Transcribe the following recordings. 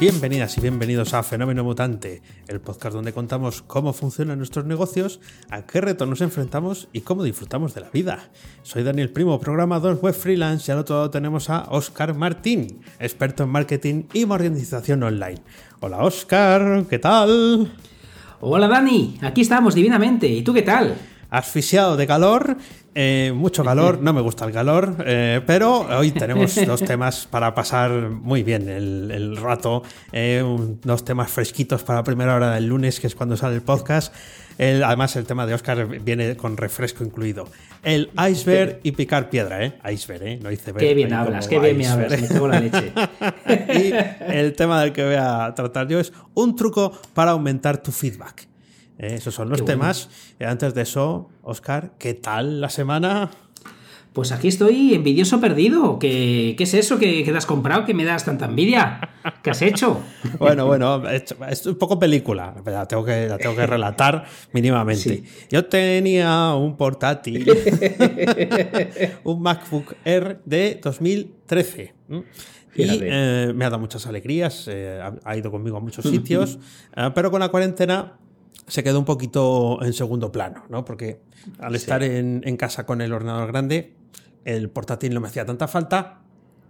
Bienvenidas y bienvenidos a Fenómeno Mutante, el podcast donde contamos cómo funcionan nuestros negocios, a qué retos nos enfrentamos y cómo disfrutamos de la vida. Soy Daniel Primo, programador web freelance y al otro lado tenemos a Oscar Martín, experto en marketing y modernización online. Hola Oscar, ¿qué tal? Hola Dani, aquí estamos divinamente. ¿Y tú qué tal? Asfixiado de calor, eh, mucho calor, no me gusta el calor, eh, pero hoy tenemos dos temas para pasar muy bien el, rato, eh, dos temas fresquitos para la primera hora del lunes, que es cuando sale el podcast. además, el tema de Oscar viene con refresco incluido. El iceberg y picar piedra, ¿eh? Iceberg, ¿eh? No dice Qué bien hablas, qué bien me hablas, me tengo la leche. y el tema del que voy a tratar yo es un truco para aumentar tu feedback. Eh, esos son los temas. Eh, antes de eso, Oscar, ¿qué tal la semana? Pues aquí estoy envidioso perdido. ¿Qué, qué es eso que, te has comprado que me das tanta envidia? ¿Qué has hecho? bueno, bueno, es un poco película. La tengo que, la tengo que relatar mínimamente. Yo tenía un portátil, un MacBook Air de 2013. Y eh, me ha dado muchas alegrías, ha, ido conmigo a muchos sitios, pero con la cuarentena se quedó un poquito en segundo plano, ¿no? Porque al estar en, casa con el ordenador grande, el portátil no me hacía tanta falta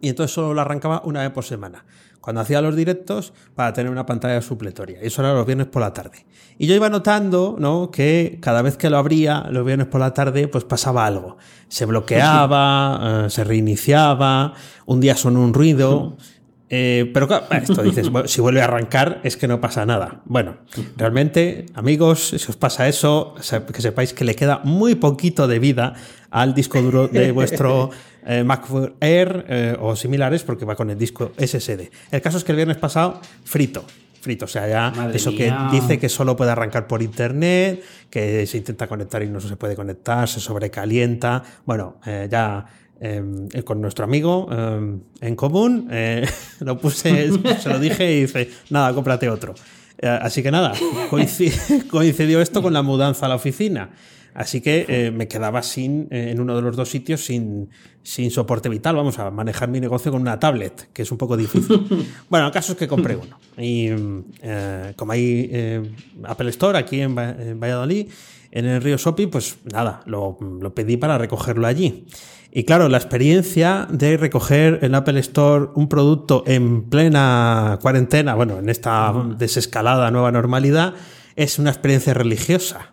y entonces solo lo arrancaba una vez por semana. Cuando hacía los directos para tener una pantalla supletoria. Y eso era los viernes por la tarde. Y yo iba notando, ¿no? Que cada vez que lo abría, los viernes por la tarde, pues pasaba algo. Se bloqueaba, eh, se reiniciaba, un día sonó un ruido. Eh, pero claro, esto dices, si vuelve a arrancar es que no pasa nada. Bueno, realmente, amigos, si os pasa eso, que sepáis que le queda muy poquito de vida al disco duro de vuestro eh, MacBook Air eh, o similares, porque va con el disco SSD. El caso es que el viernes pasado, frito. Frito, o sea, ya eso que dice que solo puede arrancar por internet, que se intenta conectar y no se puede conectar, se sobrecalienta. Bueno, ya Em, eh, con nuestro amigo em, en común, eh, lo puse, se lo dije y dice, nada, cómprate otro. Eh, así que nada, coincidió esto con la mudanza a la oficina. Así que me quedaba sin, en uno de los dos sitios sin, sin soporte vital. Vamos a manejar mi negocio con una tablet, que es un poco difícil. bueno, el caso es que compré uno. Y como hay Apple Store aquí en, Valladolid, en el río Sopi, pues nada, lo, lo pedí para recogerlo allí. Y claro, la experiencia de recoger en Apple Store un producto en plena cuarentena, bueno, en esta desescalada nueva normalidad, es una experiencia religiosa.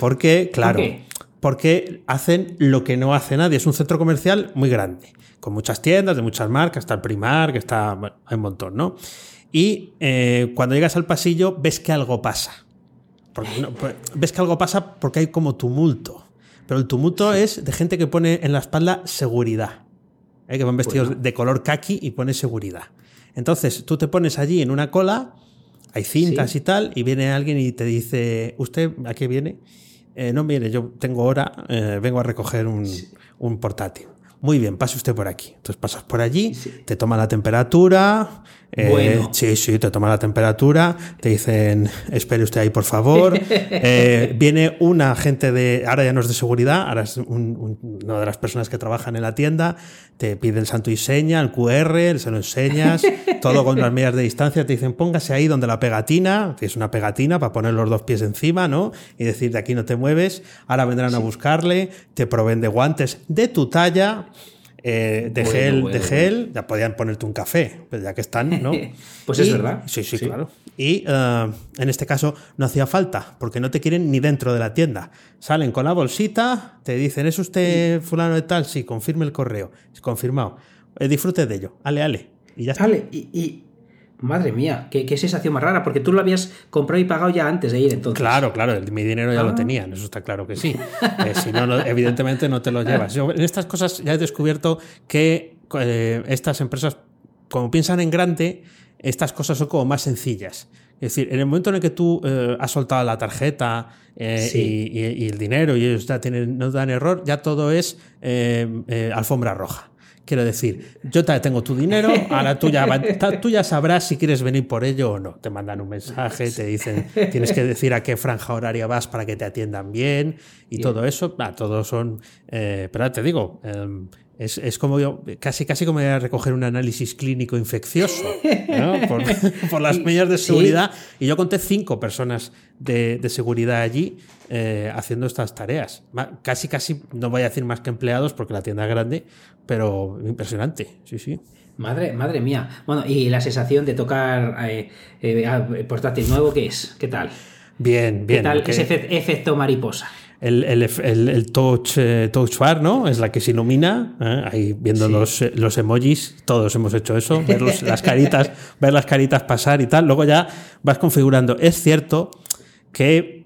Porque, claro, porque hacen lo que no hace nadie. Es un centro comercial muy grande, con muchas tiendas, de muchas marcas, está el Primar, que está, bueno, hay un montón, ¿no? Y eh, cuando llegas al pasillo ves que algo pasa. Porque, pues, ves que algo pasa porque hay como tumulto. Pero el tumulto es de gente que pone en la espalda seguridad. ¿eh? Que van vestidos de color kaki y pone seguridad. Entonces, tú te pones allí en una cola, hay cintas y tal, y viene alguien y te dice, ¿usted a qué viene? Eh, no viene, yo tengo hora, eh, vengo a recoger un, un portátil. Muy bien, pase usted por aquí. Entonces pasas por allí, te toma la temperatura, eh, sí, sí, te toma la temperatura, te dicen, espere usted ahí, por favor. Eh, viene una agente de, ahora ya no es de seguridad, ahora es una de las personas que trabajan en la tienda, te pide el santo y seña, el QR, se lo enseñas, todo con las medidas de distancia, te dicen, póngase ahí donde la pegatina, que es una pegatina para poner los dos pies encima, ¿no? Y decir, de aquí no te mueves, ahora vendrán a buscarle, te proveen de guantes de tu talla. Eh, de gel, de gel, ya podían ponerte un café, pues ya que están, ¿no? pues es verdad. Sí, sí, claro. Y eh, en este caso no hacía falta, porque no te quieren ni dentro de la tienda. Salen con la bolsita, te dicen, ¿es usted fulano de tal? Sí, confirme el correo. Es confirmado. Eh, disfrute de ello. Ale, ale. Y ya está. Ale, y Madre mía, qué, sensación más rara, porque tú lo habías comprado y pagado ya antes de ir entonces. Claro, claro, mi dinero ya lo ah. tenían, eso está claro que sí. Eh, si no, evidentemente no te lo llevas. Yo en estas cosas ya he descubierto que eh, estas empresas, como piensan en grande, estas cosas son como más sencillas. Es decir, en el momento en el que tú eh, has soltado la tarjeta eh, y, y- y el dinero y ellos ya tienen, no dan error, ya todo es eh, alfombra roja. Quiero decir, yo te tengo tu dinero, ahora tú ya, tú ya sabrás si quieres venir por ello o no. Te mandan un mensaje, te dicen, tienes que decir a qué franja horaria vas para que te atiendan bien y Bien. todo eso. Ah, todos son. eh, pero te digo, em, es, es como yo, casi, casi como ir a recoger un análisis clínico infeccioso ¿no? por, por las medidas de sí. seguridad. Y yo conté cinco personas de, de seguridad allí eh, haciendo estas tareas. Casi, casi, no voy a decir más que empleados porque la tienda es grande, pero impresionante, sí, sí. Madre, madre mía. Bueno, y la sensación de tocar eh, eh, ah, portátil nuevo, ¿qué es? ¿Qué tal? Bien, ¿Qué bien. tal que ese efe- efecto mariposa? el, el, el, el touch, eh, touch bar, ¿no? Es la que se ilumina, ¿eh? ahí viendo Sí. los, los emojis, todos hemos hecho eso, ver los- las caritas, ver las caritas pasar y tal. Luego ya vas configurando. Es cierto que,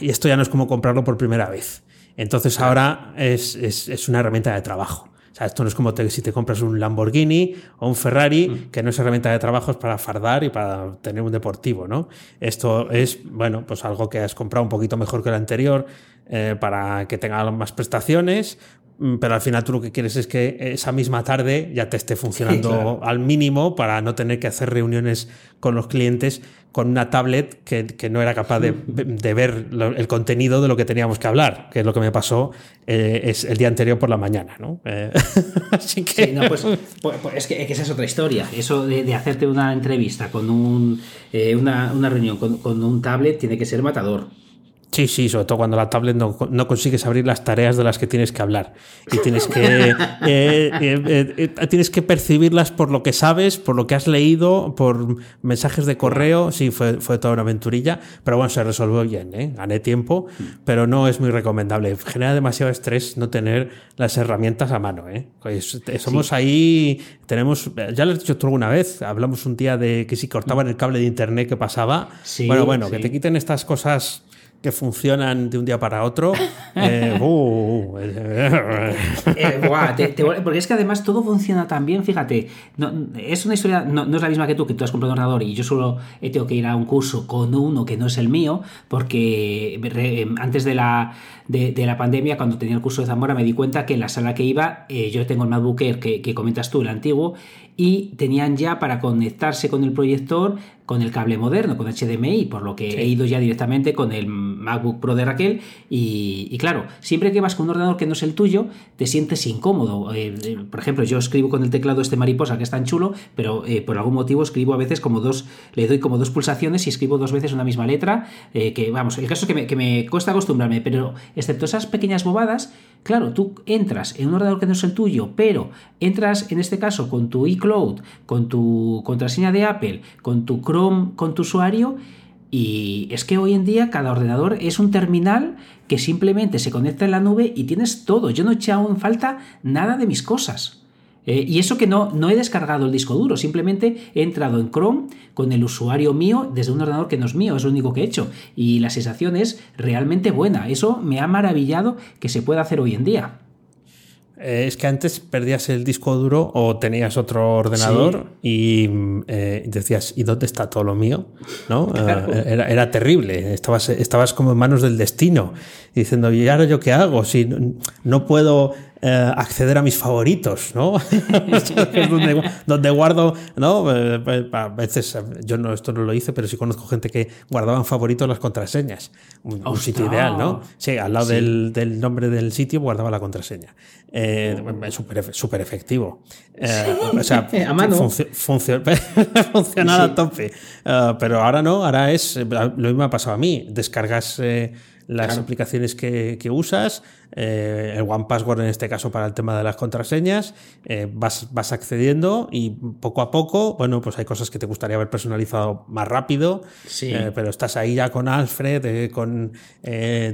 y esto ya no es como comprarlo por primera vez. Entonces ahora es, es, es una herramienta de trabajo. O sea, esto no es como te- si te compras un Lamborghini o un Ferrari, que no es herramienta de trabajo, es para fardar y para tener un deportivo, ¿no? Esto es, bueno, pues algo que has comprado un poquito mejor que el anterior eh, para que tenga más prestaciones, mm, pero al final tú lo que quieres es que esa misma tarde ya te esté funcionando Claro. al mínimo para no tener que hacer reuniones con los clientes con una tablet que, que no era capaz de, de ver lo- el contenido de lo que teníamos que hablar, que es lo que me pasó eh, es el día anterior por la mañana, ¿no? Eh, así que... Sí, no, pues, pues- pues es, que, es que esa es otra historia. Eso de, de hacerte una entrevista con un, eh, una, una reunión con, con un tablet tiene que ser matador. Sí, sí, sobre todo cuando la tablet no, no consigues abrir las tareas de las que tienes que hablar. Y tienes que, eh, eh, eh, tienes que percibirlas por lo que sabes, por lo que has leído, por mensajes de correo. Sí, fue, fue toda una aventurilla. Pero bueno, se resolvió bien, ¿eh? gané tiempo, pero no es muy recomendable. Genera demasiado estrés no tener las herramientas a mano. ¿eh? Pues, somos ahí, tenemos, ya lo has dicho tú alguna vez, hablamos un día de que si cortaban el cable de internet que pasaba. Sí, bueno, bueno, que te quiten estas cosas que funcionan de un día para otro. eh, uh, eh, Eh, buah, te- te- porque es que además todo funciona tan bien, fíjate, no, es una historia, no, no es la misma que tú, que tú has comprado un ordenador y yo solo he tenido que ir a un curso con uno que no es el mío, porque re- antes de la, de, de la pandemia, cuando tenía el curso de Zamora, me di cuenta que en la sala que iba, eh, yo tengo el MacBook Air que, que comentas tú, el antiguo, y tenían ya para conectarse con el proyector con el cable moderno, con HDMI, por lo que he ido ya directamente con el MacBook Pro de Raquel y, y claro, siempre que vas con un ordenador que no es el tuyo, te sientes incómodo. Eh, eh, por ejemplo, yo escribo con el teclado este mariposa que es tan chulo, pero eh, por algún motivo escribo a veces como dos, le doy como dos pulsaciones y escribo dos veces una misma letra, que vamos, el caso es que me, que me cuesta acostumbrarme, pero excepto esas pequeñas bobadas, claro, tú entras en un ordenador que no es el tuyo, pero entras en este caso con tu iCloud, con tu contraseña de Apple, con tu Chrome, con tu usuario, y es que hoy en día cada ordenador es un terminal que simplemente se conecta en la nube y tienes todo. Yo no he echado en falta nada de mis cosas. Eh, y eso que no, no he descargado el disco duro, simplemente he entrado en Chrome con el usuario mío desde un ordenador que no es mío, es lo único que he hecho. Y la sensación es realmente buena. Eso me ha maravillado que se pueda hacer hoy en día. Eh, Es que antes perdías el disco duro o tenías otro ordenador y eh, decías, ¿y dónde está todo lo mío? ¿No? Claro. Eh, era, era terrible. Estabas, estabas como en manos del destino, diciendo, ¿y ahora yo qué hago? Si no, no puedo eh, acceder a mis favoritos, ¿no? Es donde, donde guardo, ¿no? Eh, a veces, eh, yo no, esto no lo hice, pero sí conozco gente que guardaban favoritos las contraseñas. Un, un sitio ideal, ¿no? Sí, al lado Sí. del, del nombre del sitio guardaba la contraseña. Eh, súper efe- súper efectivo. Eh, o sea, A mano. funcio- funcio- funcionar Sí. a tope. Eh, pero ahora no, ahora es. eh, Lo mismo ha pasado a mí. Descargas eh, las Claro. aplicaciones que, que usas, eh, el One Password en este caso para el tema de las contraseñas, eh, vas, vas accediendo y poco a poco, bueno, pues hay cosas que te gustaría haber personalizado más rápido, Sí. eh, pero estás ahí ya con Alfred, con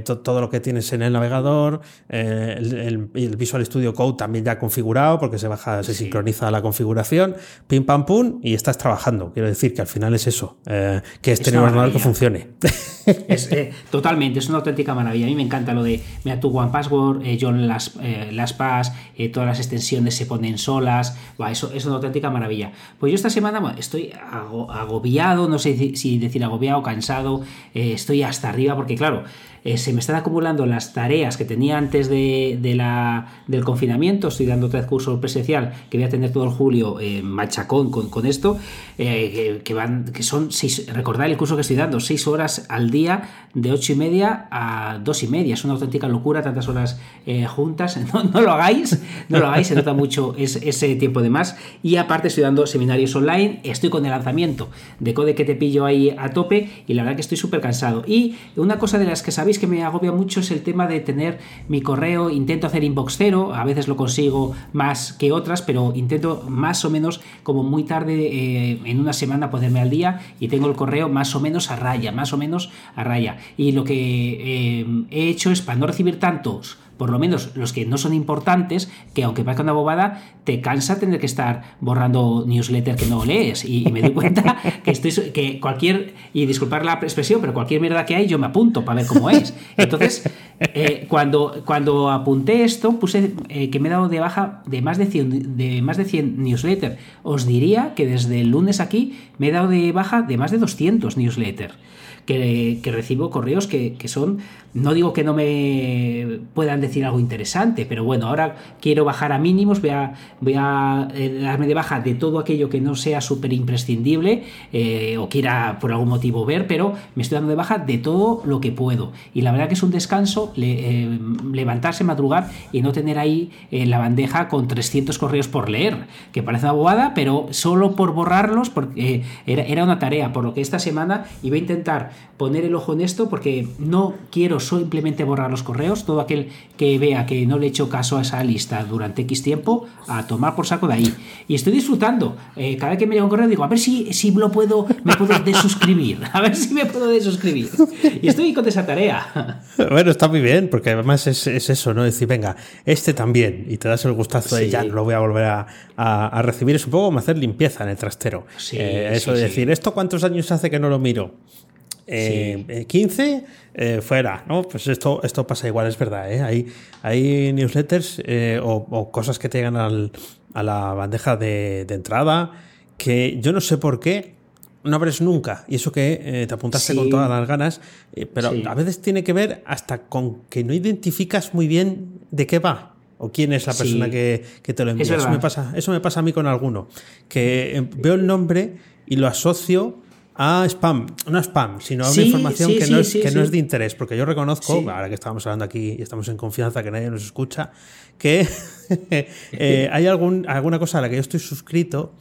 to- todo lo que tienes en el navegador, el, el- Visual Studio Code también ya configurado porque se baja, se sincroniza la configuración, pim pam pum, y estás trabajando. Quiero decir que al final es eso, que es Es tener un ordenador que funcione. Es, totalmente, es una auténtica maravilla. A mí me encanta lo de, mira, tu One Password, eh, John las, eh, las Pass, eh, todas las extensiones se ponen solas. eso es una auténtica maravilla. Pues yo esta semana estoy agobiado, no sé si decir agobiado, cansado, estoy hasta arriba porque, claro, eh, se me están acumulando las tareas que tenía antes de, la, del confinamiento, estoy dando tres cursos presencial que voy a tener todo el julio eh, machacón con, con esto, eh, que, van, que son seis, recordad el curso que estoy dando, seis horas al día de ocho y media a dos y media, es una auténtica locura, tantas horas juntas, no, lo hagáis, no lo hagáis, se nota mucho ese tiempo de más, y aparte estoy dando seminarios online, estoy con el lanzamiento de Code que te pillo ahí a tope, y la verdad que estoy súper cansado. Y una cosa de las que sabéis que me agobia mucho es el tema de tener mi correo, intento hacer inbox cero, a veces lo consigo más que otras, pero intento más o menos como muy tarde eh, en una semana ponerme al día y tengo el correo más o menos a raya, más o menos a raya. Y lo que eh, he hecho es para no recibir tantos por lo menos los que no son importantes, que aunque parezca una bobada, te cansa tener que estar borrando newsletter que no lees. Y, me doy cuenta que, estoy, que cualquier, y disculpar la expresión, pero cualquier mierda que hay, yo me apunto para ver cómo es. Entonces, eh, cuando, cuando apunté esto, puse eh, que me he dado de baja de más de 100, de más de 100 newsletters. Os diría que desde el lunes aquí me he dado de baja de más de 200 newsletters que, recibo correos que, son, no digo que no me puedan decir algo interesante, pero bueno, ahora quiero bajar a mínimos, voy a, voy a eh, darme de baja de todo aquello que no sea súper imprescindible eh, o quiera por algún motivo ver, pero me estoy dando de baja de todo lo que puedo. Y la verdad que es un descanso eh, levantarse, madrugar y no tener ahí en la bandeja con 300 correos por leer, que parece una bobada, pero solo por borrarlos, porque era, era una tarea, por lo que esta semana iba a intentar poner el ojo en esto porque no quiero simplemente borrar los correos. Todo aquel que vea que no le he hecho caso a esa lista durante X tiempo, a tomar por saco de ahí. Y estoy disfrutando. Eh, cada vez que me llega un correo digo, a ver si, si lo puedo, me puedo desuscribir. A ver si me puedo desuscribir. Y estoy con esa tarea. Bueno, está muy bien, porque además es, eso, ¿no? Decir, venga, este también. Y te das el gustazo de ya no lo voy a volver a, recibir. Es un poco como hacer limpieza en el trastero. Eh, eso de decir, ¿esto cuántos años hace que no lo miro? 15 eh, eh, fuera, ¿no? Pues esto, esto pasa igual, es verdad, ¿eh? Hay, hay newsletters o, cosas que te llegan a la bandeja de, entrada que yo no sé por qué no abres nunca. Y eso que te apuntaste con todas las ganas, pero a veces tiene que ver hasta con que no identificas muy bien de qué va o quién es la persona que, te lo envía. Eso me, pasa, eso me pasa a mí con alguno, que veo el nombre y lo asocio Ah, spam, no spam, sino una información que, no, es, que no es de interés, porque yo reconozco, ahora que estamos hablando aquí y estamos en confianza, que nadie nos escucha, que eh, hay algún, alguna cosa a la que yo estoy suscrito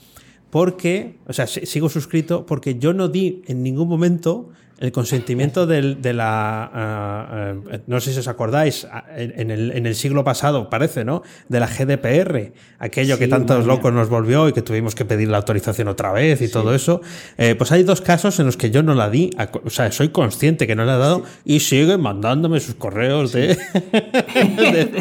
porque, o sea, sigo suscrito porque yo no di en ningún momento el consentimiento del, de la. Ah, ah, no sé si os acordáis, en el, en el, siglo pasado, parece, ¿no? De la GDPR, aquello que tantos locos nos volvió y que tuvimos que pedir la autorización otra vez y todo eso. Eh, pues hay dos casos en los que yo no la di, o sea, soy consciente que no la he dado y sigue mandándome sus correos de,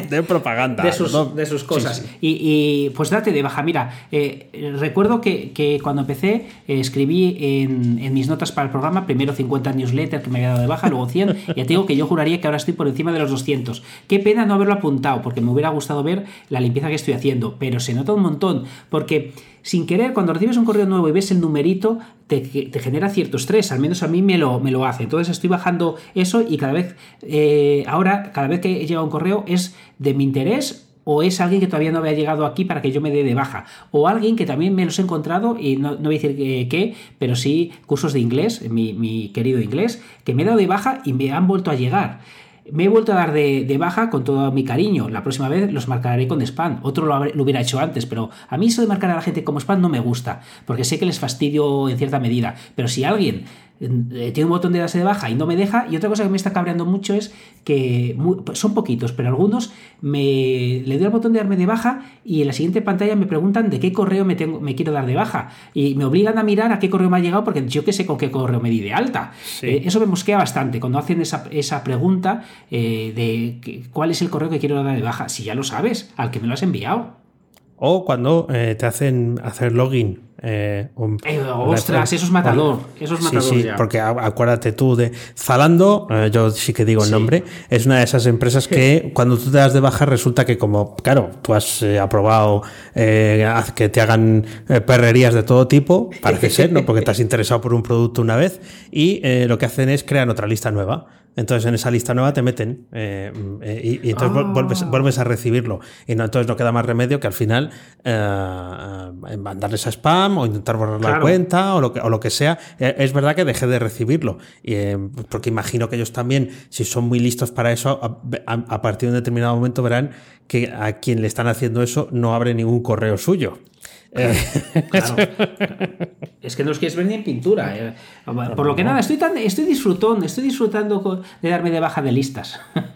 de, propaganda. De sus, de sus cosas. Y, pues date de baja. Mira, eh, recuerdo que, que, cuando empecé, eh, escribí en, en mis notas para el programa primero 50 newsletter que me había dado de baja, luego 100, y ya te digo que yo juraría que ahora estoy por encima de los 200. Qué pena no haberlo apuntado, porque me hubiera gustado ver la limpieza que estoy haciendo, pero se nota un montón, porque sin querer, cuando recibes un correo nuevo y ves el numerito, te, genera cierto estrés, al menos a mí me lo, me lo hace. Entonces estoy bajando eso y cada vez, eh, ahora, cada vez que llega un correo es de mi interés o es alguien que todavía no había llegado aquí para que yo me dé de baja, o alguien que también me los he encontrado, y no, voy a decir qué, pero sí cursos de inglés, mi, querido inglés, que me he dado de baja y me han vuelto a llegar. Me he vuelto a dar de, baja con todo mi cariño. La próxima vez los marcaré con spam. Otro lo, lo, hubiera hecho antes, pero a mí eso de marcar a la gente como spam no me gusta, porque sé que les fastidio en cierta medida. Pero si alguien tiene un botón de darse de baja y no me deja. Y otra cosa que me está cabreando mucho es que son poquitos, pero algunos me le doy al botón de darme de baja y en la siguiente pantalla me preguntan de qué correo me, tengo, me quiero dar de baja. Y me obligan a mirar a qué correo me ha llegado porque yo qué sé con qué correo me di de alta. Eh, eso me mosquea bastante cuando hacen esa, esa pregunta eh, de cuál es el correo que quiero dar de baja. Si ya lo sabes, al que me lo has enviado. O cuando te hacen hacer login Eh, eh, ostras, eso es matador. Eso es matador sí, sí, porque acuérdate tú de Zalando, eh, yo sí que digo el nombre, es una de esas empresas que cuando tú te das de baja resulta que como, claro, tú has aprobado que te hagan perrerías de todo tipo, parece ser, ¿no? Porque te has interesado por un producto una vez y lo que hacen es crear otra lista nueva. Entonces en esa lista nueva te meten eh, eh, y, entonces vuelves, ah. vuelves, a recibirlo. Y no, entonces no queda más remedio que al final eh, mandarles a spam o intentar borrar la cuenta o lo, que, o lo que sea. es verdad que dejé de recibirlo. Y, porque imagino que ellos también, si son muy listos para eso, a, partir de un determinado momento verán que a quien le están haciendo eso no abre ningún correo suyo. Claro. es que no os quieres ver ni en pintura. Eh. Por lo que nada, estoy, tan, estoy disfrutando, estoy disfrutando de darme de baja de listas.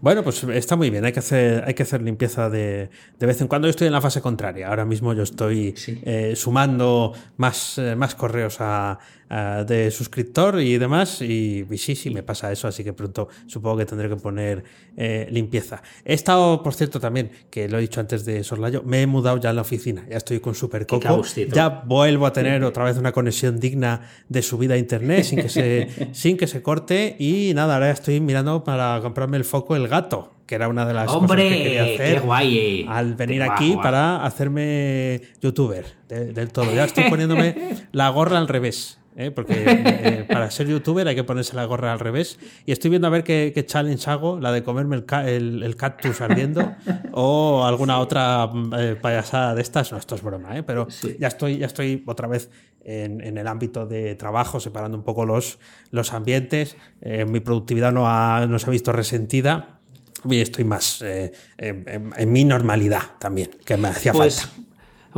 Bueno, pues está muy bien, hay que hacer, hay que hacer limpieza de, de vez en cuando. Yo estoy en la fase contraria. Ahora mismo yo estoy eh, sumando más, eh, más correos a, de suscriptor y demás. Y, sí, sí, me pasa eso, así que pronto supongo que tendré que poner limpieza. He estado, por cierto, también, que lo he dicho antes de Sorlayo, me he mudado ya a la oficina, ya estoy con Super Coco. Ya vuelvo a tener otra vez una conexión digna de subida a internet sin que se, sin que se corte. Y nada, ahora estoy mirando para comprarme el foco El Gato que era una de las cosas que quería hacer guay, al venir aquí para hacerme youtuber del todo. Ya estoy poniéndome la gorra al revés. ¿Eh? porque eh, para ser youtuber hay que ponerse la gorra al revés. Y estoy viendo a ver qué, challenge hago, la de comerme el, el, cactus ardiendo o alguna otra eh, payasada de estas. No, esto es broma, pero ya, estoy, ya estoy otra vez en, en, el ámbito de trabajo, separando un poco los, los ambientes. mi productividad no, ha, no se ha visto resentida y estoy más en, mi normalidad también, que me hacía pues, falta.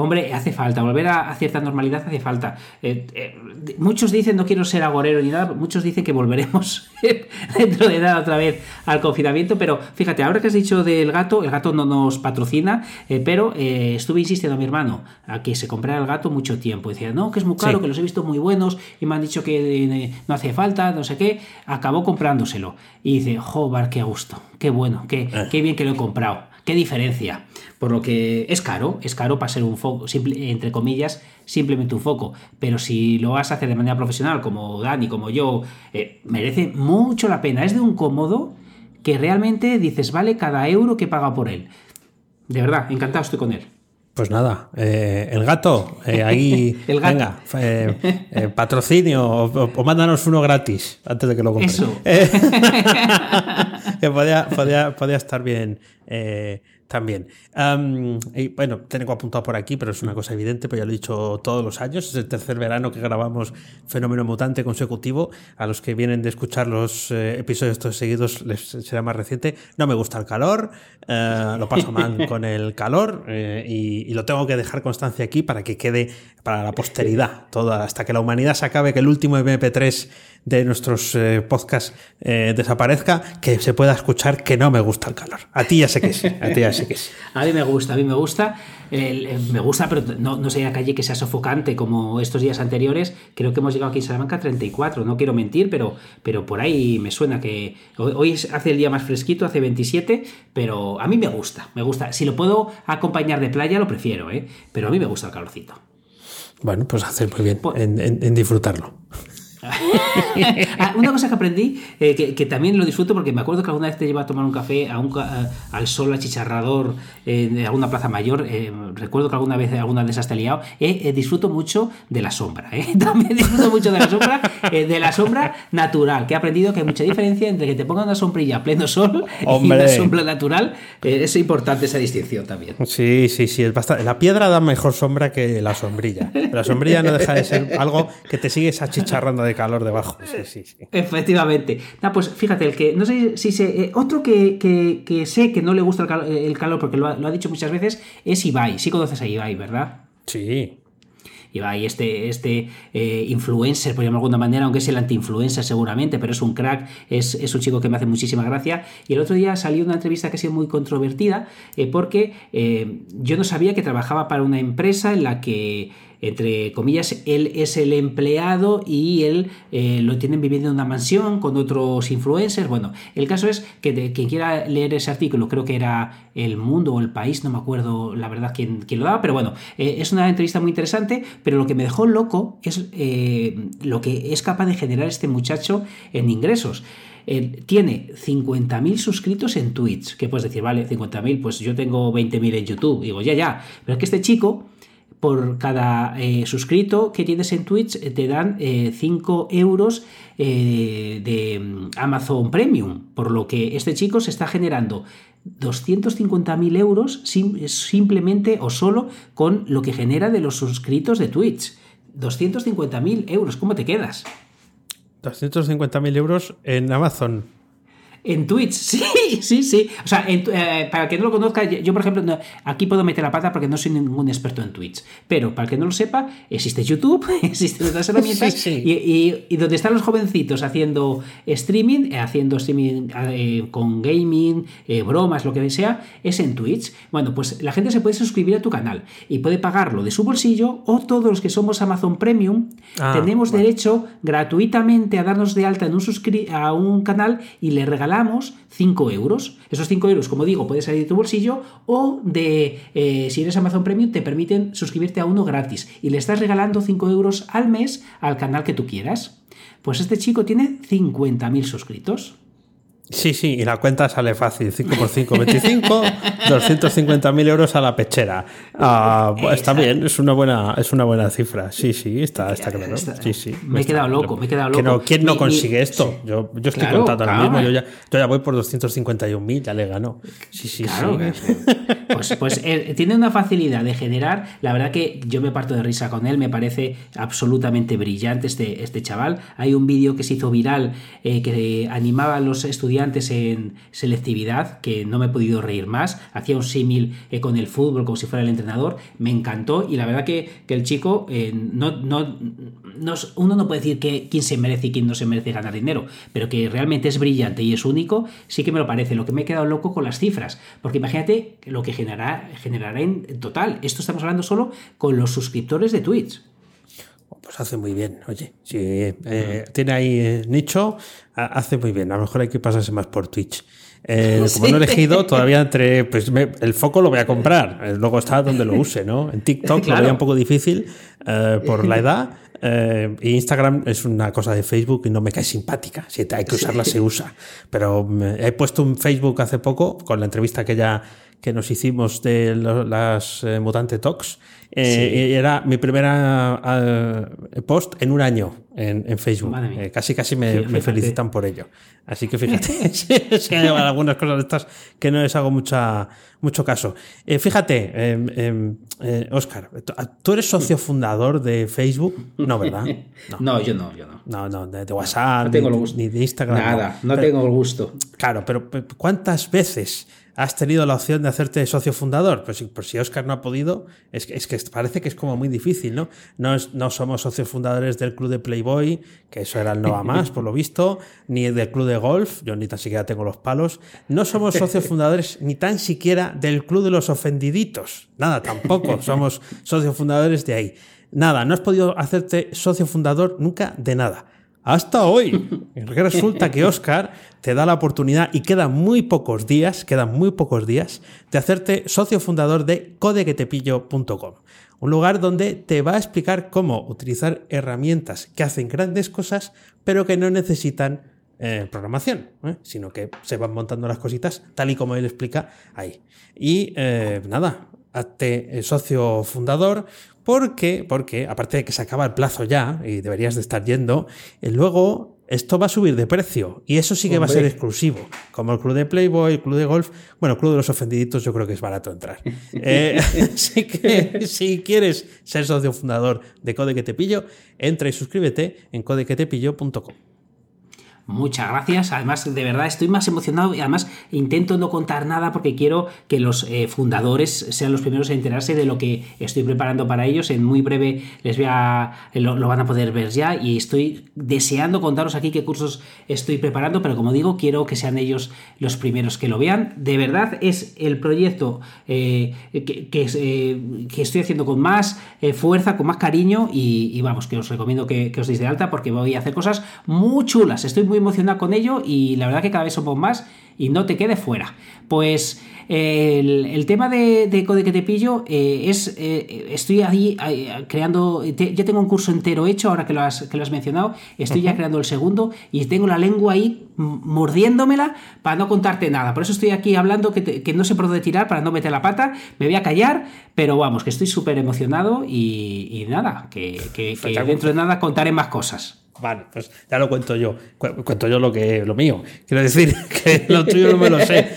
Hombre, hace falta, volver a, cierta normalidad hace falta. Eh, eh, muchos dicen, no quiero ser agorero ni nada, muchos dicen que volveremos dentro de nada otra vez al confinamiento, pero fíjate, ahora que has dicho del gato, el gato no nos patrocina, eh, pero estuve insistiendo a mi hermano a que se comprara el gato mucho tiempo. Decía, no, que es muy caro, que los he visto muy buenos y me han dicho que no hace falta, no sé qué. Acabó comprándoselo. Y dice, joder, qué gusto, qué bueno, qué, qué bien que lo he comprado. ¿Qué diferencia? Por lo que es caro, es caro para ser un foco, entre comillas, simplemente un foco. Pero si lo vas a hacer de manera profesional, como Dani, como yo, eh, merece mucho la pena. Es de un cómodo que realmente dices, vale cada euro que paga por él. De verdad, encantado estoy con él. Pues nada, eh, el gato, eh, ahí, el gato. venga, patrocinio o, mándanos uno gratis antes de que lo compres. Eso. que podía, podía, estar bien eh, también. y bueno, tengo apuntado por aquí, pero es una cosa evidente, pues ya lo he dicho todos los años. Es el tercer verano que grabamos Fenómeno Mutante consecutivo. A los que vienen de escuchar los eh, episodios estos seguidos les será más reciente. No me gusta el calor, eh, lo paso mal con el calor y, y, lo tengo que dejar constancia aquí para que quede para la posteridad, toda, hasta que la humanidad se acabe, que el último MP3 de nuestros eh, podcasts eh, desaparezca, que se pueda escuchar que no me gusta el calor. A ti ya sé que sí, a ti ya sé que sí. A mí me gusta, a mí me gusta. me gusta, pero no, no sé a calle que sea sofocante como estos días anteriores. Creo que hemos llegado aquí en Salamanca a 34, no quiero mentir, pero, pero por ahí me suena que hoy, hace el día más fresquito, hace 27, pero a mí me gusta, me gusta. Si lo puedo acompañar de playa, lo prefiero, ¿eh? pero a mí me gusta el calorcito. Bueno, pues hacer muy bien pues en disfrutarlo. Ah, una cosa que aprendí, eh, que, también lo disfruto porque me acuerdo que alguna vez te lleva a tomar un café a un, al sol achicharrador en alguna plaza mayor. Eh, recuerdo que alguna vez alguna de esas te he liado. Eh, disfruto mucho de la sombra. También disfruto mucho de la sombra, de la sombra natural. Que he aprendido que hay mucha diferencia entre que te ponga una sombrilla a pleno sol y una sombra natural. es importante esa distinción también. Sí, sí, sí. Es bastante... La piedra da mejor sombra que la sombrilla. La sombrilla no deja de ser algo que te sigues achicharrando de calor debajo. Sí, sí, Efectivamente. pues fíjate, el que no sé si se. Eh, otro que, sé que no le gusta el calor, porque lo ha, dicho muchas veces, es Ibai. Sí conoces a Ibai, ¿verdad? Sí. Ibai, este, este eh, influencer, por llamarlo de alguna manera, aunque es el anti-influencer seguramente, pero es un crack, es, un chico que me hace muchísima gracia. Y el otro día salió una entrevista que ha sido muy controvertida, eh, porque yo no sabía que trabajaba para una empresa en la que entre comillas, él es el empleado y él eh, lo tienen viviendo en una mansión con otros influencers. Bueno, el caso es que quien quiera leer ese artículo, creo que era El Mundo o El País, no me acuerdo la verdad quién, quién lo daba, pero bueno, eh, es una entrevista muy interesante, pero lo que me dejó loco es eh, lo que es capaz de generar este muchacho en ingresos. tiene 50.000 suscritos en Twitch. Que puedes decir, vale, 50.000, pues yo tengo 20.000 en YouTube. Digo, ya, ya. Pero es que este chico por cada eh, suscrito que tienes en Twitch eh, te dan 5 eh, euros de mm, Amazon Premium, por lo que este chico se está generando 250.000 euros simplemente o solo con lo que genera de los suscritos de Twitch. 250.000 euros, ¿cómo te quedas? 250.000 euros en Amazon. En Twitch, sí, sí, sí. O sea, eh, para que no lo conozca, yo por ejemplo, aquí puedo meter la pata porque no soy ningún experto en Twitch. Pero para que no lo sepa, existe YouTube, existen otras herramientas Y, donde están los jovencitos haciendo streaming, eh, haciendo streaming eh, con gaming, bromas, lo que sea, es en Twitch. Bueno, pues la gente se puede suscribir a tu canal y puede pagarlo de su bolsillo o todos los que somos Amazon Premium ah, tenemos derecho gratuitamente a darnos de alta en un, a un canal y le regalamos 5 euros. Esos 5 euros, como digo, puede salir de tu bolsillo o de, eh, si eres Amazon Premium, te permiten suscribirte a uno gratis y le estás regalando 5 euros al mes al canal que tú quieras. Pues este chico tiene 50.000 suscritos. Sí, sí, y la cuenta sale fácil, 5 por 5, 25, 250.000 euros a la pechera. Ah, está bien, es una buena, es una buena cifra. Sí, sí, está, está claro. Sí, sí, me he quedado loco, me he quedado loco. ¿Quién no consigue esto? Yo, yo estoy contando ahora mismo, yo ya, yo ya voy por 251.000, ya le ganó. Sí, sí, sí. Pues, pues eh, tiene una facilidad de generar, la verdad que yo me parto de risa con él, me parece absolutamente brillante este, este chaval. Hay un vídeo que se hizo viral eh, que animaba a los estudiantes antes en selectividad, que no me he podido reír más. Hacía un símil eh, con el fútbol como si fuera el entrenador. Me encantó y la verdad que, el chico, eh, no, no, uno no puede decir que quién se merece y quién no se merece ganar dinero, pero que realmente es brillante y es único, sí que me lo parece. Lo que me he quedado loco con las cifras, porque imagínate lo que generará, generará en total. Esto estamos hablando solo con los suscriptores de Twitch. Pues hace muy bien, oye. Si eh, tiene ahí eh, nicho, hace muy bien. A lo mejor hay que pasarse más por Twitch. Eh, como no he elegido, todavía entre. Pues el foco lo voy a comprar. Luego está donde lo use, ¿no? En TikTok lo veía un poco difícil por la edad. Instagram es una cosa de Facebook y no me cae simpática. Si hay que usarla, se usa. Pero he puesto un Facebook hace poco con la entrevista que ya que nos hicimos de las Mutante Talks eh, era mi primera eh, post en un año en, Facebook. Eh, casi casi me, felicitan por ello. Así que fíjate, sí, hay algunas cosas de estas que no les hago mucha, mucho caso. fíjate, Oscar, ¿tú eres socio fundador de Facebook? No, ¿verdad? No, yo no, yo no. No, no, de, WhatsApp, ni, de Instagram. Nada, no, tengo el gusto. Claro, pero ¿cuántas veces has tenido la opción de hacerte socio fundador. Pues, pues si Oscar no ha podido, es que, es que parece que es como muy difícil, ¿no? No, no somos socios fundadores del club de Playboy, que eso era el no más, por lo visto, ni del club de golf, yo ni tan siquiera tengo los palos. No somos socios fundadores ni tan siquiera del club de los ofendiditos. Nada, tampoco somos socios fundadores de ahí. Nada, no has podido hacerte socio fundador nunca de nada hasta hoy. Resulta que Oscar te da la oportunidad y quedan muy pocos días, quedan muy pocos días, de hacerte socio fundador de codequetepillo.com. Un lugar donde te va a explicar cómo utilizar herramientas que hacen grandes cosas, pero que no necesitan eh, programación, ¿eh? sino que se van montando las cositas tal y como él explica ahí. Y eh, nada, hazte socio fundador, porque, porque, aparte de que se acaba el plazo ya y deberías de estar yendo, eh, luego esto va a subir de precio y eso sí que va a ser exclusivo, como el club de Playboy, el club de golf, bueno, el club de los ofendiditos yo creo que es barato entrar. Eh, así que si quieres ser socio fundador de Code que te pillo, entra y suscríbete en codequetepillo.com. muchas gracias. Además, de verdad, estoy más emocionado y además intento no contar nada porque quiero que los eh, fundadores sean los primeros en enterarse de lo que estoy preparando para ellos. En muy breve les voy a, lo, lo van a poder ver ya y estoy deseando contaros aquí qué cursos estoy preparando, pero como digo, quiero que sean ellos los primeros que lo vean. De verdad, es el proyecto eh, que, eh, que, estoy haciendo con más fuerza, con más cariño y, vamos, que os recomiendo que, que os deis de alta porque voy a hacer cosas muy chulas. Estoy muy emocionado con ello y la verdad que cada vez somos más y no te quede fuera. Pues el, tema de, Code que te pillo eh, es, eh, estoy ahí creando, ya tengo un curso entero hecho, ahora que lo has, que lo has mencionado, estoy ya creando el segundo y tengo la lengua ahí mordiéndomela para no contarte nada. Por eso estoy aquí hablando que, no sé por dónde tirar para no meter la pata, me voy a callar, pero vamos, que estoy súper emocionado y, nada, que, que dentro de nada contaré más cosas. Vale, pues ya lo cuento yo. cuento yo lo que lo mío. Quiero decir que lo tuyo no me lo sé.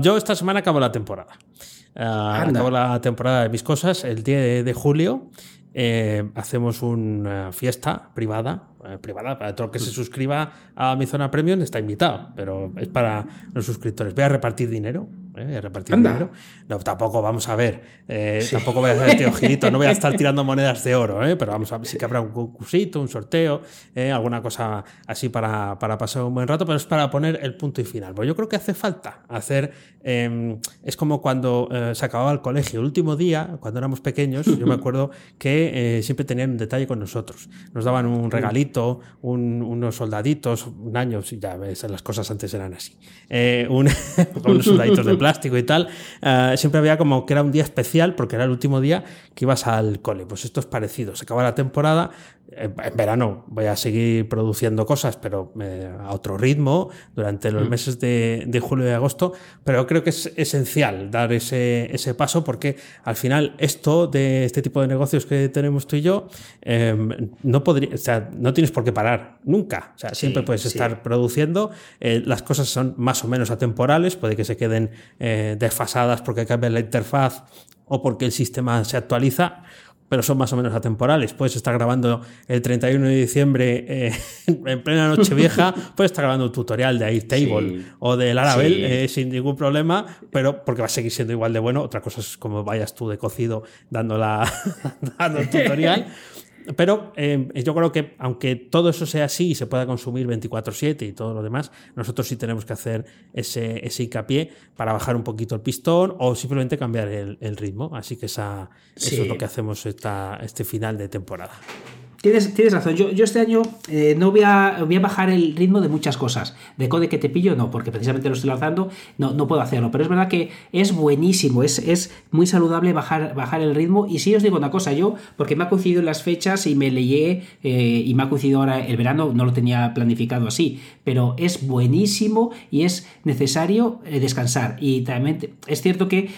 yo esta semana acabo la temporada. Ah, acabo la temporada de mis cosas el 10 de, julio. Eh, hacemos una fiesta privada eh, privada. Para todo el que se suscriba a mi zona premium está invitado, pero es para los suscriptores. Voy a repartir dinero. ¿eh? repartir dinero. No, tampoco vamos a ver. Eh, tampoco voy a hacer tío ojito, no voy a estar tirando monedas de oro, pero vamos a ver sí que habrá un concursito, un sorteo, alguna cosa así para, para, pasar un buen rato, pero es para poner el punto y final. Pues yo creo que hace falta hacer. Em, es como cuando se acababa el colegio. El último día, cuando éramos pequeños, yo me acuerdo que siempre tenían un detalle con nosotros. Nos daban un regalito unos soldaditos, un año, ya ves, las cosas antes eran así, eh, unos soldaditos de plástico y tal, eh, siempre había como que era un día especial porque era el último día que ibas al cole. Pues esto es parecido, se acaba la temporada, en verano voy a seguir produciendo cosas, pero eh, a otro ritmo durante los mm. meses de, julio y agosto. Pero creo que es esencial dar ese, ese, paso porque al final esto de este tipo de negocios que tenemos tú y yo, em, no, podría, o sea, no tienes por qué parar nunca. O sea, siempre puedes estar produciendo. Eh, las cosas son más o menos atemporales, puede que se queden eh, desfasadas porque cambia la interfaz o porque el sistema se actualiza pero son más o menos atemporales. Puedes estar grabando el 31 de diciembre eh, en plena noche vieja, puedes estar grabando un tutorial de Airtable o de Laravel eh, sin ningún problema, pero porque va a seguir siendo igual de bueno. Otra cosa es como vayas tú de cocido dando, la, dando el tutorial. Pero eh, yo creo que aunque todo eso sea así y se pueda consumir 24/7 y todo lo demás, nosotros sí tenemos que hacer ese, ese hincapié para bajar un poquito el pistón o simplemente cambiar el, ritmo. Así que esa, eso es lo que hacemos esta, este final de temporada. Tienes, tienes, razón. Yo, yo este año eh, no voy a, voy a bajar el ritmo de muchas cosas. De code que te pillo, no, porque precisamente lo estoy lanzando, no, no puedo hacerlo. Pero es verdad que es buenísimo, es, es muy saludable bajar, bajar el ritmo. Y sí os digo una cosa, yo, porque me ha coincidido en las fechas y me leí eh, y me ha coincidido ahora el verano, no lo tenía planificado así, pero es buenísimo y es necesario eh, descansar. Y también es cierto que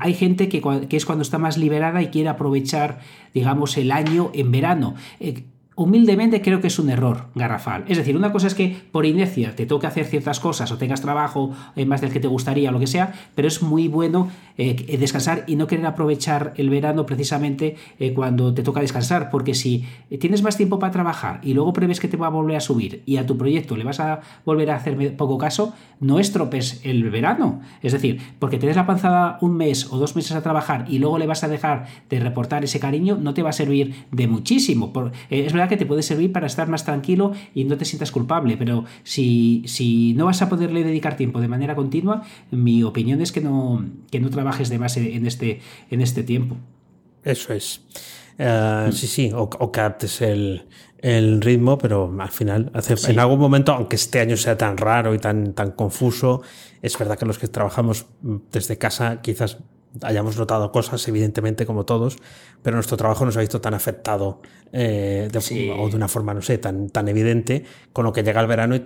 hay gente que, que es cuando está más liberada y quiere aprovechar digamos, el año en verano. Eh, humildemente creo que es un error garrafal. Es decir, una cosa es que por inercia te toque hacer ciertas cosas o tengas trabajo más del que te gustaría o lo que sea, pero es muy bueno eh, descansar y no querer aprovechar el verano precisamente eh, cuando te toca descansar, porque si tienes más tiempo para trabajar y luego prevés que te va a volver a subir y a tu proyecto le vas a volver a hacer poco caso, no estropes el verano. Es decir, porque tienes la panzada un mes o dos meses a trabajar y luego le vas a dejar de reportar ese cariño, no te va a servir de muchísimo. Eh, es verdad que te puede servir para estar más tranquilo y no te sientas culpable, pero si, si no vas a poderle dedicar tiempo de manera continua, mi opinión es que no, que no trabajes de más en este, en este tiempo. Eso es. Eh, sí, sí, o, o captes el, el, ritmo, pero al final, en algún momento, aunque este año sea tan raro y tan, tan confuso, es verdad que los que trabajamos desde casa quizás hayamos notado cosas, evidentemente, como todos, pero nuestro trabajo nos ha visto tan afectado eh, de, o de una forma, no sé, tan, tan evidente, con lo que llega el verano y,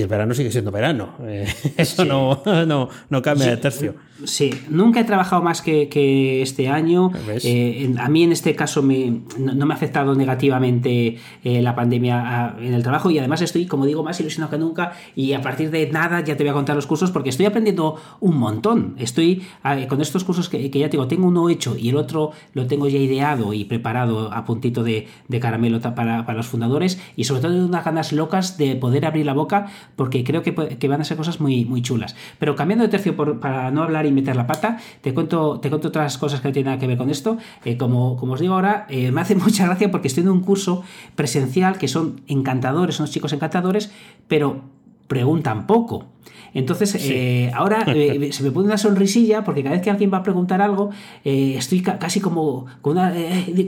el verano sigue siendo verano. Eh, eso no, no, no, cambia de tercio. Sí, nunca he trabajado más que, este año. Eh, a mí en este caso me, no, me ha afectado negativamente la pandemia en el trabajo y además estoy, como digo, más ilusionado que nunca y a partir de nada ya te voy a contar los cursos porque estoy aprendiendo un montón. Estoy con estos cursos que, ya te digo, tengo uno hecho y el otro lo tengo ya ideado y preparado a puntito de, caramelo para, para, los fundadores y sobre todo unas ganas locas de poder abrir la boca porque creo que, que van a ser cosas muy, muy chulas. Pero cambiando de tercio para no hablar y meter la pata, te cuento, te cuento otras cosas que no tienen nada que ver con esto. Eh, como, como os digo ahora, eh, me hace mucha gracia porque estoy en un curso presencial que son encantadores, son chicos encantadores, pero preguntan poco. Entonces, eh, ahora eh, se me pone una sonrisilla porque cada vez que alguien va a preguntar algo, eh, estoy casi como con una.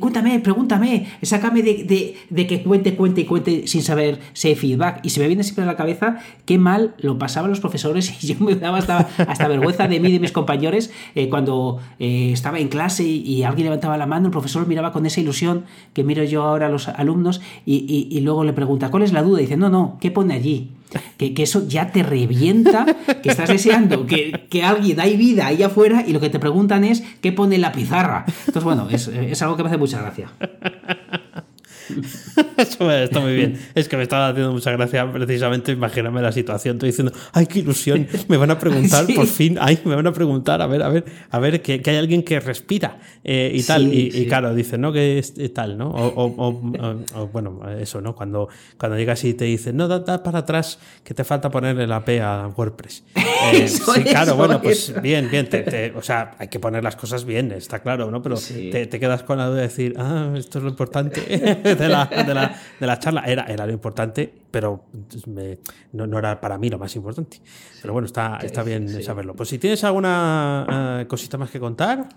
cuéntame, pregúntame, sácame de, de, que cuente, cuente y cuente sin saber si hay feedback. Y se me viene siempre a la cabeza qué mal lo pasaban los profesores y yo me daba hasta, vergüenza de mí y de mis compañeros cuando estaba en clase y, alguien levantaba la mano, el profesor miraba con esa ilusión que miro yo ahora a los alumnos y, y luego le pregunta, ¿cuál es la duda? Y dice, no, no, ¿qué pone allí? que, eso ya te revienta, que estás deseando que, que, alguien hay vida ahí afuera y lo que te preguntan es qué pone la pizarra. Entonces, bueno, es, es algo que me hace mucha gracia. Eso está muy bien. Es que me estaba haciendo mucha gracia precisamente imaginarme la situación. Estoy diciendo, ay, qué ilusión. Me van a preguntar, por fin, ay, me van a preguntar, a ver, a ver, a ver, que, hay alguien que respira eh, y tal. y, claro, dice, ¿no? Que es tal, ¿no? O, bueno, eso, ¿no? Cuando, cuando llegas y te dicen, no, da, para atrás, que te falta ponerle la P a WordPress. Eh, sí, claro, bueno, pues bien, bien. o sea, hay que poner las cosas bien, está claro, ¿no? Pero te, te, quedas con la duda de decir, ah, esto es lo importante. de la, de la, de la charla. Era, era lo importante, pero no, no, era para mí lo más importante. Pero bueno, está, está bien saberlo. Pues si tienes alguna eh, cosita más que contar.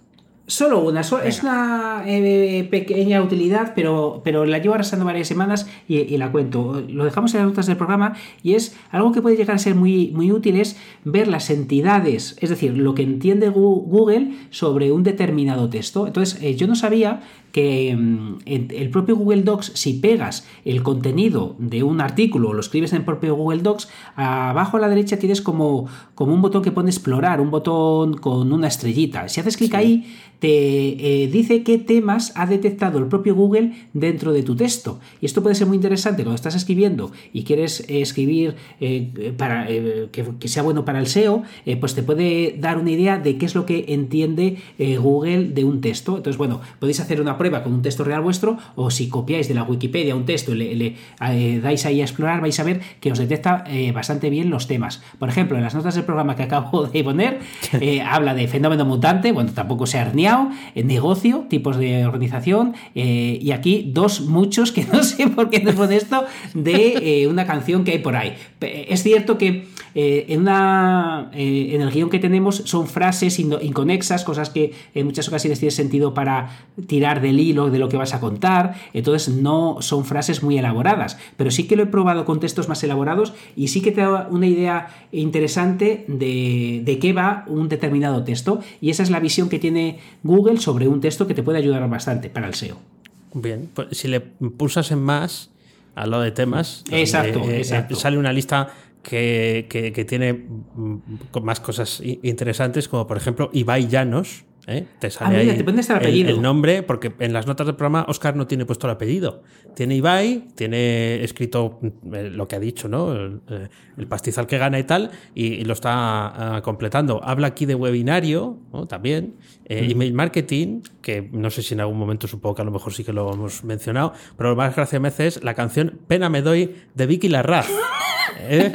Solo una, es una eh, pequeña utilidad, pero, pero la llevo arrastrando varias semanas y, la cuento. Lo dejamos en las notas del programa y es algo que puede llegar a ser muy, muy útil, es ver las entidades, es decir, lo que entiende Google sobre un determinado texto. Entonces, eh, yo no sabía que mm, el propio Google Docs, si pegas el contenido de un artículo o lo escribes en el propio Google Docs, abajo a la derecha tienes como, como un botón que pone explorar, un botón con una estrellita. Si haces clic ahí, te eh, dice qué temas ha detectado el propio Google dentro de tu texto. Y esto puede ser muy interesante cuando estás escribiendo y quieres escribir eh, para eh, que, sea bueno para el SEO, pues te puede dar una idea de qué es lo que entiende Google de un texto. Entonces, bueno, podéis hacer una prueba con un texto real vuestro o si copiáis de la Wikipedia un texto y le, eh, dais ahí a explorar, vais a ver que os detecta eh, bastante bien los temas. Por ejemplo, en las notas del programa que acabo de poner, eh, habla de fenómeno mutante, bueno, tampoco se ha herniado, negocio, tipos de organización, y aquí dos muchos, que no sé por qué nos pone esto, de una canción que hay por ahí. Es cierto que en, una, en el guion que tenemos son frases inconexas, cosas que en muchas ocasiones tiene sentido para tirar de el hilo de lo que vas a contar, entonces no son frases muy elaboradas, pero sí que lo he probado con textos más elaborados y sí que te da una idea interesante de, de qué va un determinado texto y esa es la visión que tiene Google sobre un texto que te puede ayudar bastante para el SEO. Bien, pues si le pulsas en más a lo de temas, exacto, eh, eh, sale una lista que, que, tiene mm, más cosas interesantes, como por ejemplo Ibai Llanos, ¿eh? Te sale ah, ahí el, nombre, porque en las notas del programa Oscar no tiene puesto el apellido. Tiene Ibai, tiene escrito eh, lo que ha dicho, ¿no? El, eh, pastizal que gana y tal, y, lo está ah, completando. Habla aquí de webinario, También. Email marketing, que no sé si en algún momento supongo que a lo mejor sí que lo hemos mencionado, pero lo más gracioso es la canción Pena me doy de Vicky Larraz. ¿Eh?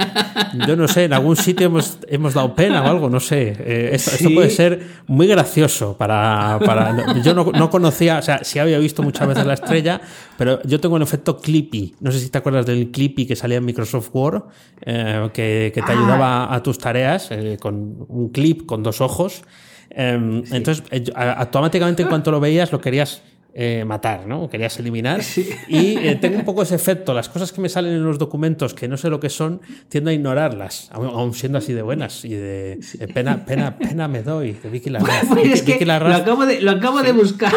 Yo no sé, en algún sitio hemos, hemos dado pena o algo, no sé. Eh, esto, puede ser muy gracioso para... para yo no, conocía, o sea, sí había visto muchas veces la estrella, pero yo tengo el efecto Clippy. No sé si te acuerdas del Clippy que salía en Microsoft Word, eh, que, te ah. ayudaba a tus tareas con un clip con dos ojos. Em, entonces, automáticamente en cuanto lo veías, lo querías eh, matar, ¿no? Querías eliminar. Y eh, tengo un poco ese efecto. Las cosas que me salen en los documentos que no sé lo que son, tiendo a ignorarlas, aún siendo así de buenas. Y de, pena, pena, pena me doy, de Vicky Larraz. Pues lo acabo de, lo acabo de buscar.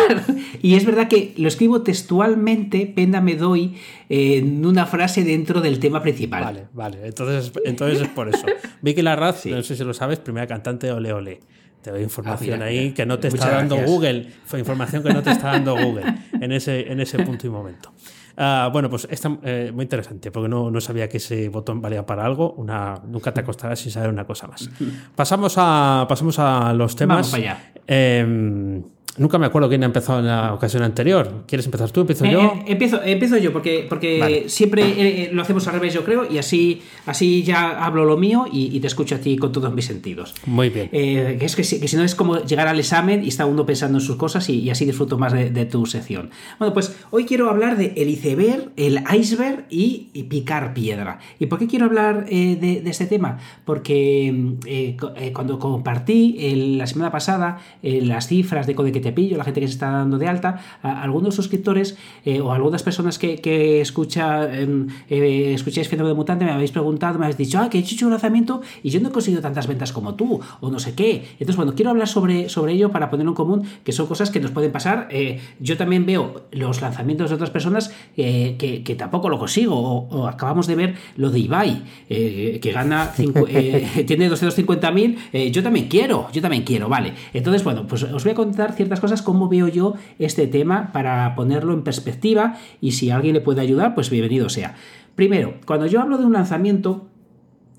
Y es verdad que lo escribo textualmente, pena me doy, en una frase dentro del tema principal. Vale, vale. Entonces, entonces es por eso. Vicky Larraz, no sé si lo sabes, primera cantante de Ole Ole. Te doy información ah, ahí que no te está dando Google. Fue información que no te está dando Google en ese, en ese punto y momento. Ah, bueno, pues está eh, muy interesante, porque no, no, sabía que ese botón valía para algo. Una, nunca te acostarás sin saber una cosa más. Pasamos a, pasamos a los temas. Vamos allá. Eh, Nunca me acuerdo quién ha empezado en la ocasión anterior. ¿Quieres empezar tú? ¿Empiezo Eh, yo? eh, empiezo, empiezo yo, porque, porque Vale. siempre eh, lo hacemos al revés, yo creo, y así, así ya hablo lo mío y, y te escucho a ti con todos mis sentidos. Muy bien. Eh, es que, si- que si no es como llegar al examen y está uno pensando en sus cosas y, y así disfruto más de, de tu sección. Bueno, pues hoy quiero hablar de el iceberg, el iceberg y, y picar piedra. ¿Y por qué quiero hablar eh, de, de este tema? Porque mm, eh, eh, cuando compartí la semana pasada eh, las cifras de Code que te pillo, la gente que se está dando de alta, a- algunos suscriptores eh, o algunas personas que, que escucha, em, eh, escucháis Fenómeno de Mutante me habéis preguntado, me habéis dicho, ah, que he hecho un lanzamiento y yo no he conseguido tantas ventas como tú, o no sé qué. Entonces, bueno, quiero hablar sobre, sobre ello para ponerlo en común, que son cosas que nos pueden pasar. Eh, yo también veo los lanzamientos de otras personas eh, que, que tampoco lo consigo, o, o acabamos de ver lo de Ibai, que gana, eh, tiene 250.000, eh, yo también quiero, yo también quiero, vale. Entonces, bueno, pues os voy a contar ciertas cosas, cómo veo yo este tema para ponerlo en perspectiva y si alguien le puede ayudar, pues bienvenido sea. Primero, cuando yo hablo de un lanzamiento,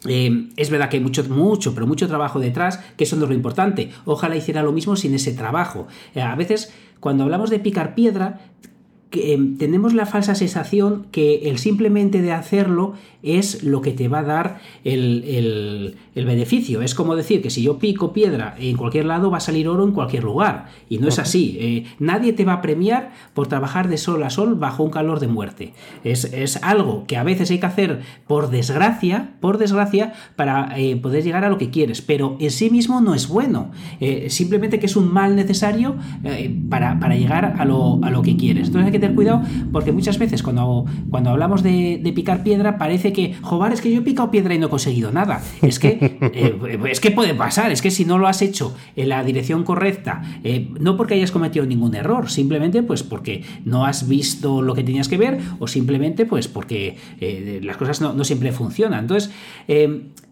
eh, es verdad que hay mucho, mucho, pero mucho trabajo detrás, que eso no es lo importante. Ojalá hiciera lo mismo sin ese trabajo. Eh, a veces, cuando hablamos de picar piedra, que, eh, tenemos la falsa sensación que el simplemente de hacerlo es lo que te va a dar el, el- el beneficio. Es como decir que si yo pico piedra en cualquier lado va a salir oro en cualquier lugar. Y no es así. Eh, nadie te va a premiar por trabajar de sol a sol bajo un calor de muerte. Es, es algo que a veces hay que hacer por desgracia, por desgracia, para eh, poder llegar a lo que quieres. Pero en sí mismo no es bueno. Eh, simplemente que es un mal necesario para, para llegar a lo, a lo que quieres. Entonces hay que tener cuidado porque muchas veces cuando, cuando hablamos de, de picar piedra parece que, joder, es que yo he picado piedra y no he conseguido nada. Es que, eh, es que puede pasar, es que si no lo has hecho en la dirección correcta, eh, no porque hayas cometido ningún error, simplemente pues porque no has visto lo que tenías que ver o simplemente pues porque eh, las cosas no, no siempre funcionan. Entonces,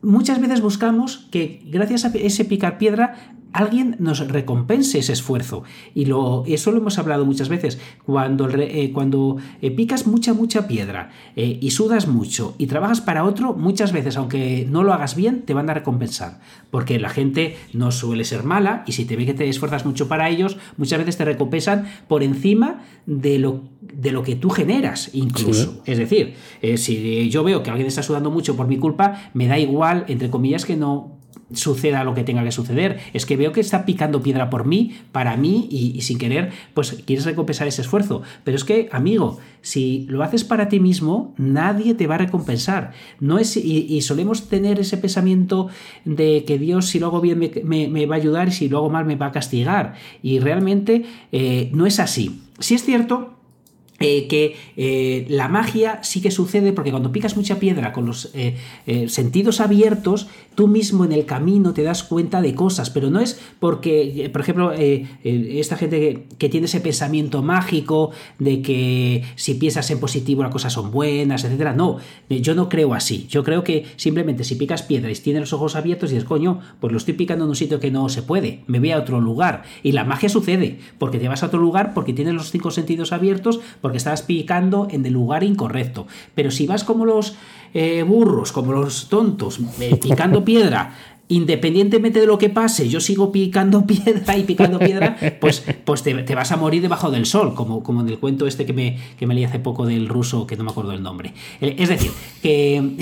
muchas veces buscamos que gracias a ese picar piedra alguien nos recompense ese esfuerzo. Y lo, eso lo hemos hablado muchas veces. Cuando, el re- eh, cuando eh, picas mucha, mucha piedra eh, y sudas mucho y trabajas para otro, muchas veces, aunque no lo hagas bien, te van a recompensar. Porque la gente no suele ser mala y si te ve que te esfuerzas mucho para ellos, muchas veces te recompensan por encima de lo, de lo que tú generas, incluso. Es decir, eh, si yo veo que alguien está sudando mucho por mi culpa, me da igual, entre comillas, que no suceda lo que tenga que suceder. Es que veo que está picando piedra por mí, para mí, y, sin querer, pues quieres recompensar ese esfuerzo. Pero es que, amigo, si lo haces para ti mismo, nadie te va a recompensar. No es, y, solemos tener ese pensamiento de que Dios, si lo hago bien, me va a ayudar y si lo hago mal, me va a castigar. Y realmente eh, no es así. Si es cierto eh, que eh, la magia sí que sucede porque cuando picas mucha piedra con los eh, sentidos abiertos, tú mismo en el camino te das cuenta de cosas, pero no es porque, por ejemplo, esta gente que, que tiene ese pensamiento mágico de que si piensas en positivo las cosas son buenas, etcétera. No, yo no creo así. Yo creo que simplemente si picas piedra y tienes los ojos abiertos y dices, coño, pues lo estoy picando en un sitio que no se puede, me voy a otro lugar. Y la magia sucede porque te vas a otro lugar porque tienes los cinco sentidos abiertos, porque estás picando en el lugar incorrecto. Pero si vas como los eh, burros, como los tontos, eh, picando piedra, independientemente de lo que pase, yo sigo picando piedra y picando piedra, pues, pues te, vas a morir debajo del sol, como, como en el cuento este que me, que me leí hace poco del ruso, que no me acuerdo el nombre. Es decir, que,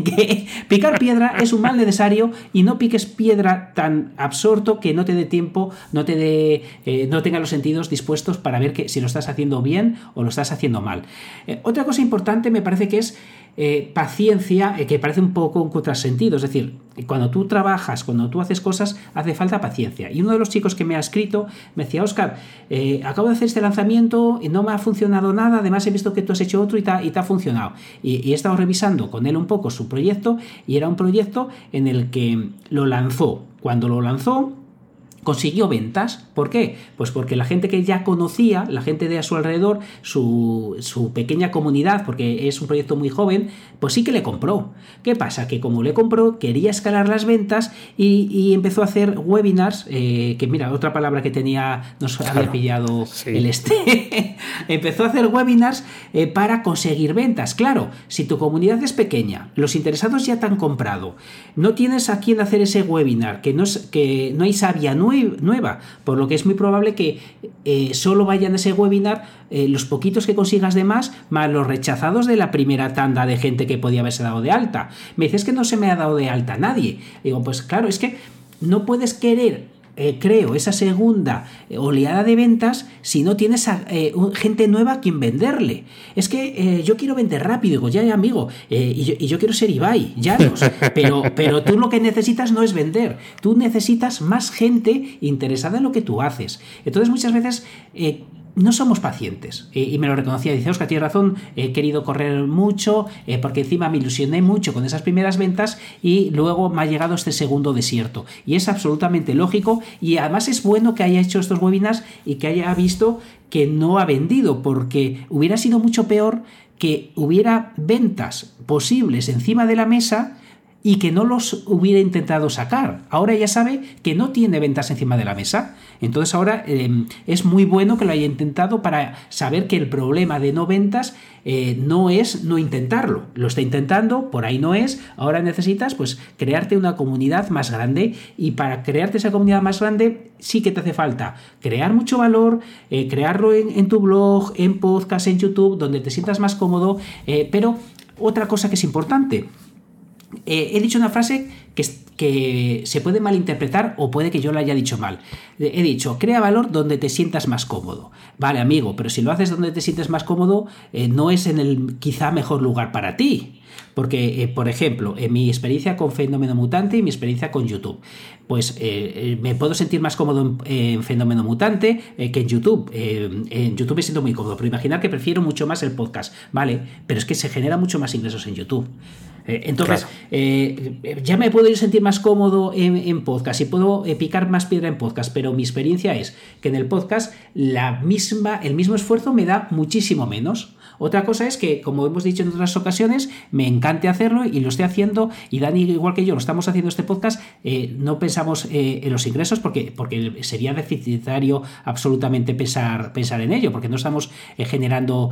que picar piedra es un mal necesario y no piques piedra tan absorto que no te dé tiempo, no te dé, eh, no tenga los sentidos dispuestos para ver que si lo estás haciendo bien o lo estás haciendo mal. Eh, otra cosa importante me parece que es eh, paciencia, eh, que parece un poco un contrasentido. Es decir, cuando tú trabajas, cuando tú haces cosas, hace falta paciencia. Y uno de los chicos que me ha escrito me decía, Oscar, eh, acabo de hacer este lanzamiento y no me ha funcionado nada, además he visto que tú has hecho otro y te y te ha funcionado. Y he estado revisando con él un poco su proyecto y era un proyecto en el que lo lanzó. Cuando lo lanzó, consiguió ventas. ¿Por qué? Pues porque la gente que ya conocía, la gente de a su alrededor, su, su pequeña comunidad, porque es un proyecto muy joven, pues sí que le compró. ¿Qué pasa? Que como le compró, quería escalar las ventas y, y empezó a hacer webinars, eh, que mira, otra palabra que tenía, nos había pillado sí. el este, empezó a hacer webinars eh, para conseguir ventas. Claro, si tu comunidad es pequeña, los interesados ya te han comprado, no tienes a quién hacer ese webinar, que no, es, que no hay sabia nueva, nueva, por lo que es muy probable que eh, solo vayan a ese webinar eh, los poquitos que consigas de más, más los rechazados de la primera tanda de gente que podía haberse dado de alta. Me dices que no se me ha dado de alta nadie. Digo, pues claro, es que no puedes querer eh, creo esa segunda eh, oleada de ventas si no tienes a, eh, gente nueva a quien venderle. Es que yo quiero vender rápido, digo, ya, ya amigo, y yo, y, yo, quiero ser Ibai, ya no. Pero, pero tú lo que necesitas no es vender, tú necesitas más gente interesada en lo que tú haces. Entonces muchas veces no somos pacientes. y me lo reconocía, dice Oscar, tienes razón, he querido correr mucho, eh, porque encima me ilusioné mucho con esas primeras ventas y luego me ha llegado este segundo desierto. Y es absolutamente lógico y además es bueno que haya hecho estos webinars y que haya visto que no ha vendido, porque hubiera sido mucho peor que hubiera ventas posibles encima de la mesa y que no los hubiera intentado sacar. Ahora ya sabe que no tiene ventas encima de la mesa. Entonces ahora em, es muy bueno que lo haya intentado para saber que el problema de no ventas eh, no es no intentarlo. Lo está intentando, por ahí no es. Ahora necesitas pues crearte una comunidad más grande y para crearte esa comunidad más grande sí que te hace falta crear mucho valor, eh, crearlo en, tu blog, en podcast, en YouTube, donde te sientas más cómodo. Eh, pero otra cosa que es importante, eh, he dicho una frase que, se puede malinterpretar o puede que yo la haya dicho mal. He dicho, crea valor donde te sientas más cómodo. Vale, amigo, pero si lo haces donde te sientes más cómodo, eh, no es en el quizá mejor lugar para ti. Porque, eh, por ejemplo, en mi experiencia con Fenómeno Mutante y mi experiencia con YouTube, pues me puedo sentir más cómodo en, Fenómeno Mutante que en YouTube. en YouTube me siento muy cómodo, pero imaginar que prefiero mucho más el podcast, ¿vale? Pero es que se genera mucho más ingresos en YouTube. Eh, entonces, eh, ya me puedo ir sentir más cómodo en, podcast y puedo eh, picar más piedra en podcast, pero mi experiencia es que en el podcast la misma, el mismo esfuerzo me da muchísimo menos. Otra cosa es que, como hemos dicho en otras ocasiones, me encante hacerlo y lo estoy haciendo, y Dani, igual que yo, lo estamos haciendo este podcast, no pensamos en los ingresos porque, porque sería deficitario absolutamente pensar, pensar en ello, porque no estamos generando,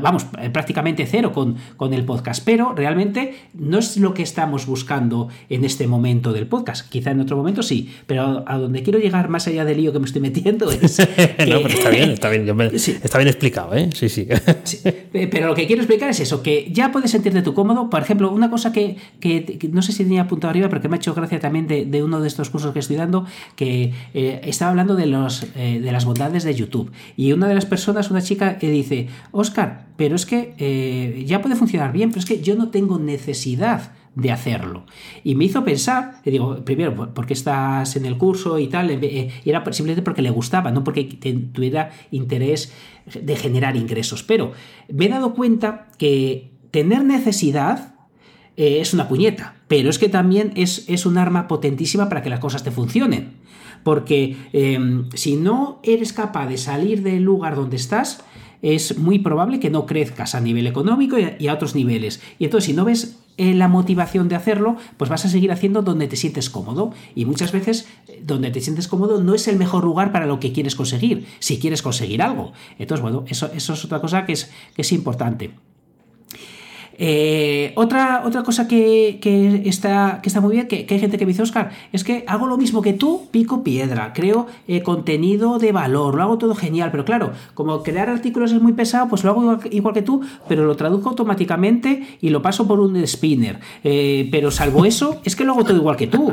vamos, prácticamente cero con, con el podcast, pero realmente no es lo que estamos buscando en este momento del podcast. Quizá en otro momento sí, pero a donde quiero llegar más allá del lío que me estoy metiendo es. no, pero está bien, está bien, está bien explicado, ¿eh? Sí, sí. Pero lo que quiero explicar es eso, que ya puedes sentirte tú cómodo. Por ejemplo, una cosa que, no sé si tenía apuntado arriba, pero que me ha hecho gracia también de, uno de estos cursos que estoy dando, que eh, estaba hablando de, los, eh, de las bondades de YouTube. Y una de las personas, una chica, que dice, Oscar, pero es que eh, ya puede funcionar bien, pero es que yo no tengo necesidad de hacerlo. Y me hizo pensar, y digo, primero, porque estás en el curso y tal? Eh, y era simplemente porque le gustaba, no porque tuviera interés de generar ingresos. Pero me he dado cuenta que tener necesidad eh, es una puñeta, pero es que también es, es un arma potentísima para que las cosas te funcionen. Porque em, si no eres capaz de salir del lugar donde estás, es muy probable que no crezcas a nivel económico y a otros niveles. Y entonces, si no ves eh, la motivación de hacerlo, pues vas a seguir haciendo donde te sientes cómodo. Y muchas veces eh, donde te sientes cómodo no es el mejor lugar para lo que quieres conseguir, si quieres conseguir algo. Entonces, bueno, eso, eso es otra cosa que es, que es importante. Eh, otra, otra cosa que, está, que está muy bien, que, hay gente que me dice, Oscar, es que hago lo mismo que tú, pico piedra, creo eh, contenido de valor, lo hago todo genial, pero claro, como crear artículos es muy pesado, pues lo hago igual, que tú, pero lo traduzco automáticamente y lo paso por un spinner. Eh, pero salvo eso, es que lo hago todo igual que tú.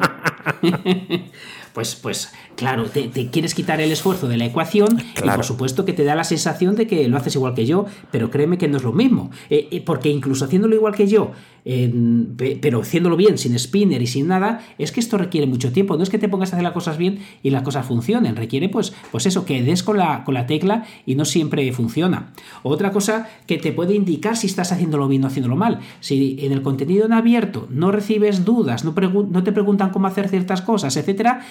pues, pues claro, te, quieres quitar el esfuerzo de la ecuación y por supuesto que te da la sensación de que lo haces igual que yo, pero créeme que no es lo mismo, eh, eh, porque incluso haciéndolo igual que yo, pero haciéndolo bien, sin spinner y sin nada, es que esto requiere mucho tiempo, no es que te pongas a hacer las cosas bien y las cosas funcionen, requiere pues, pues eso, que des con la, con la tecla y no siempre funciona. Otra cosa que te puede indicar si estás haciéndolo bien o haciéndolo mal, si en el contenido en abierto no recibes dudas, no, no te preguntan cómo hacer ciertas cosas, etcétera,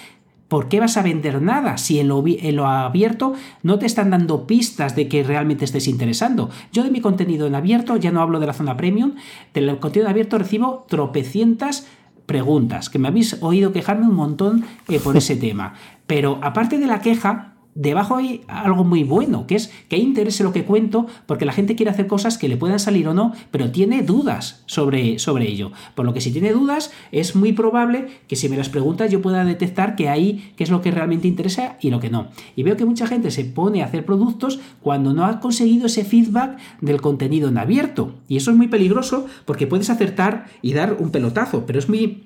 ¿Por qué vas a vender nada si en lo, abierto no te están dando pistas de que realmente estés interesando? Yo de mi contenido en abierto, ya no hablo de la zona premium, del contenido en abierto recibo tropecientas preguntas, que me habéis oído quejarme un montón eh, por ese tema. Pero aparte de la queja, debajo hay algo muy bueno, que es que interese lo que cuento, porque la gente quiere hacer cosas que le puedan salir o no, pero tiene dudas sobre, sobre ello. Por lo que si tiene dudas, es muy probable que si me las preguntas yo pueda detectar que ahí qué es lo que realmente interesa y lo que no. Y veo que mucha gente se pone a hacer productos cuando no ha conseguido ese feedback del contenido en abierto. Y eso es muy peligroso porque puedes acertar y dar un pelotazo, pero es muy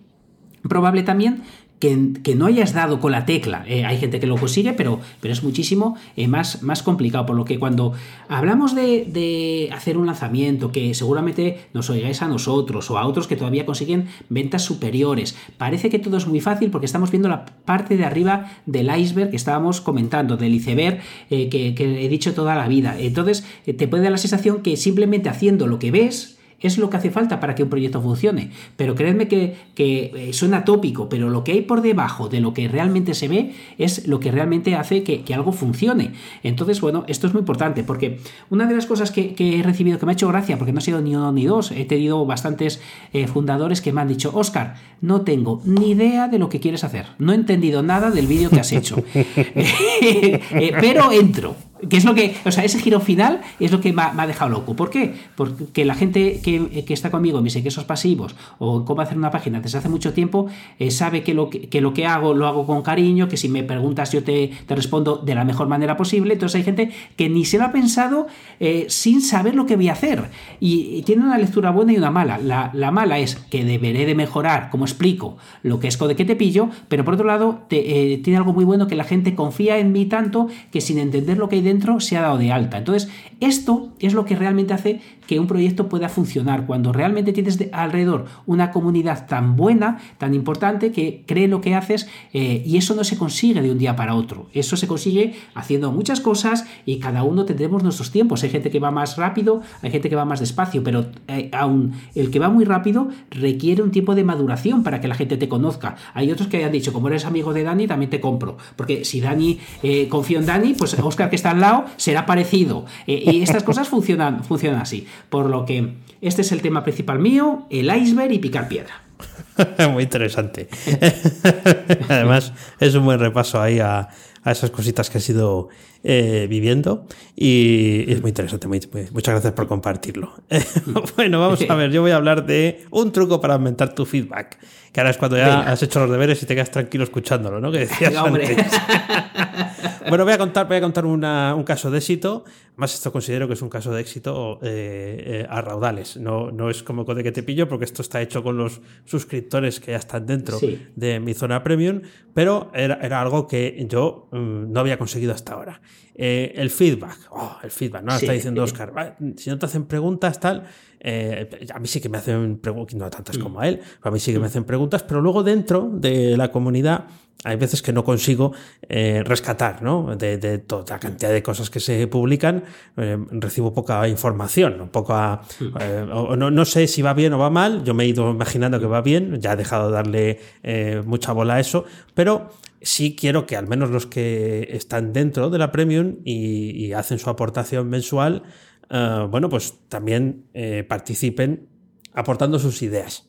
probable también que, no hayas dado con la tecla. Eh, hay gente que lo consigue, pero, pero es muchísimo eh, más, más complicado. Por lo que cuando hablamos de, hacer un lanzamiento, que seguramente nos oigáis a nosotros o a otros que todavía consiguen ventas superiores, parece que todo es muy fácil porque estamos viendo la parte de arriba del iceberg que estábamos comentando, del iceberg eh, que, que, he dicho toda la vida. Entonces, te puede dar la sensación que simplemente haciendo lo que ves, es lo que hace falta para que un proyecto funcione. Pero creedme que, que, eh, suena tópico, pero lo que hay por debajo de lo que realmente se ve es lo que realmente hace que, algo funcione. Entonces, bueno, esto es muy importante porque una de las cosas que, he recibido que me ha hecho gracia, porque no ha sido ni uno ni dos, he tenido bastantes eh, fundadores que me han dicho, Oscar, no tengo ni idea de lo que quieres hacer, no he entendido nada del vídeo que has hecho, eh, pero entro. Que es lo que, o sea, ese giro final es lo que me ha, dejado loco. ¿Por qué? Porque la gente que, está conmigo en mis ingresos pasivos o cómo hacer una página desde hace mucho tiempo eh, sabe que lo que, lo que hago lo hago con cariño, que si me preguntas yo te, respondo de la mejor manera posible. Entonces hay gente que ni se lo ha pensado eh, sin saber lo que voy a hacer. Y, tiene una lectura buena y una mala. La, mala es que deberé de mejorar, como explico, lo que es de que te pillo, pero por otro lado eh, tiene algo muy bueno que la gente confía en mí tanto que sin entender lo que hay dentro se ha dado de alta. Entonces, esto es lo que realmente hace que un proyecto pueda funcionar, cuando realmente tienes alrededor una comunidad tan buena, tan importante, que cree lo que haces eh, y eso no se consigue de un día para otro. Eso se consigue haciendo muchas cosas y cada uno tendremos nuestros tiempos. Hay gente que va más rápido, hay gente que va más despacio, pero eh, aún el que va muy rápido requiere un tiempo de maduración para que la gente te conozca. Hay otros que han dicho, como eres amigo de Dani, también te compro. Porque si Dani eh, en Dani, pues Oscar que está al lado será parecido. y estas cosas funcionan, funcionan así. Por lo que este es el tema principal mío, el iceberg y picar piedra. Muy interesante. Además, es un buen repaso ahí a, esas cositas que has ido eh, viviendo y es muy interesante. muchas gracias por compartirlo. bueno, vamos a ver, yo voy a hablar de un truco para aumentar tu feedback, que ahora es cuando ya has hecho los deberes y te quedas tranquilo escuchándolo, ¿no? Que decías antes. bueno, voy a contar, voy a contar un caso de éxito. Más esto considero que es un caso de éxito eh, eh, a raudales. No, no es como de que te pillo, porque esto está hecho con los suscriptores que ya están dentro de mi zona premium, pero era, era algo que yo mm, no había conseguido hasta ahora. Eh, el feedback, oh, el feedback, ¿no? Está diciendo Oscar, si no te hacen preguntas, tal, a mí sí que me hacen preguntas, no tantas mm. como a él, a mí sí que me mm. hacen preguntas, pero luego dentro de la comunidad hay veces que no consigo eh, rescatar, ¿no? De, toda la cantidad de cosas que se publican, eh, recibo poca información, poca, eh, no, no, sé si va bien o va mal, yo me he ido imaginando que va bien, ya he dejado de darle mucha bola a eso, pero sí quiero que al menos los que están dentro de la Premium y, hacen su aportación mensual, bueno, pues también participen aportando sus ideas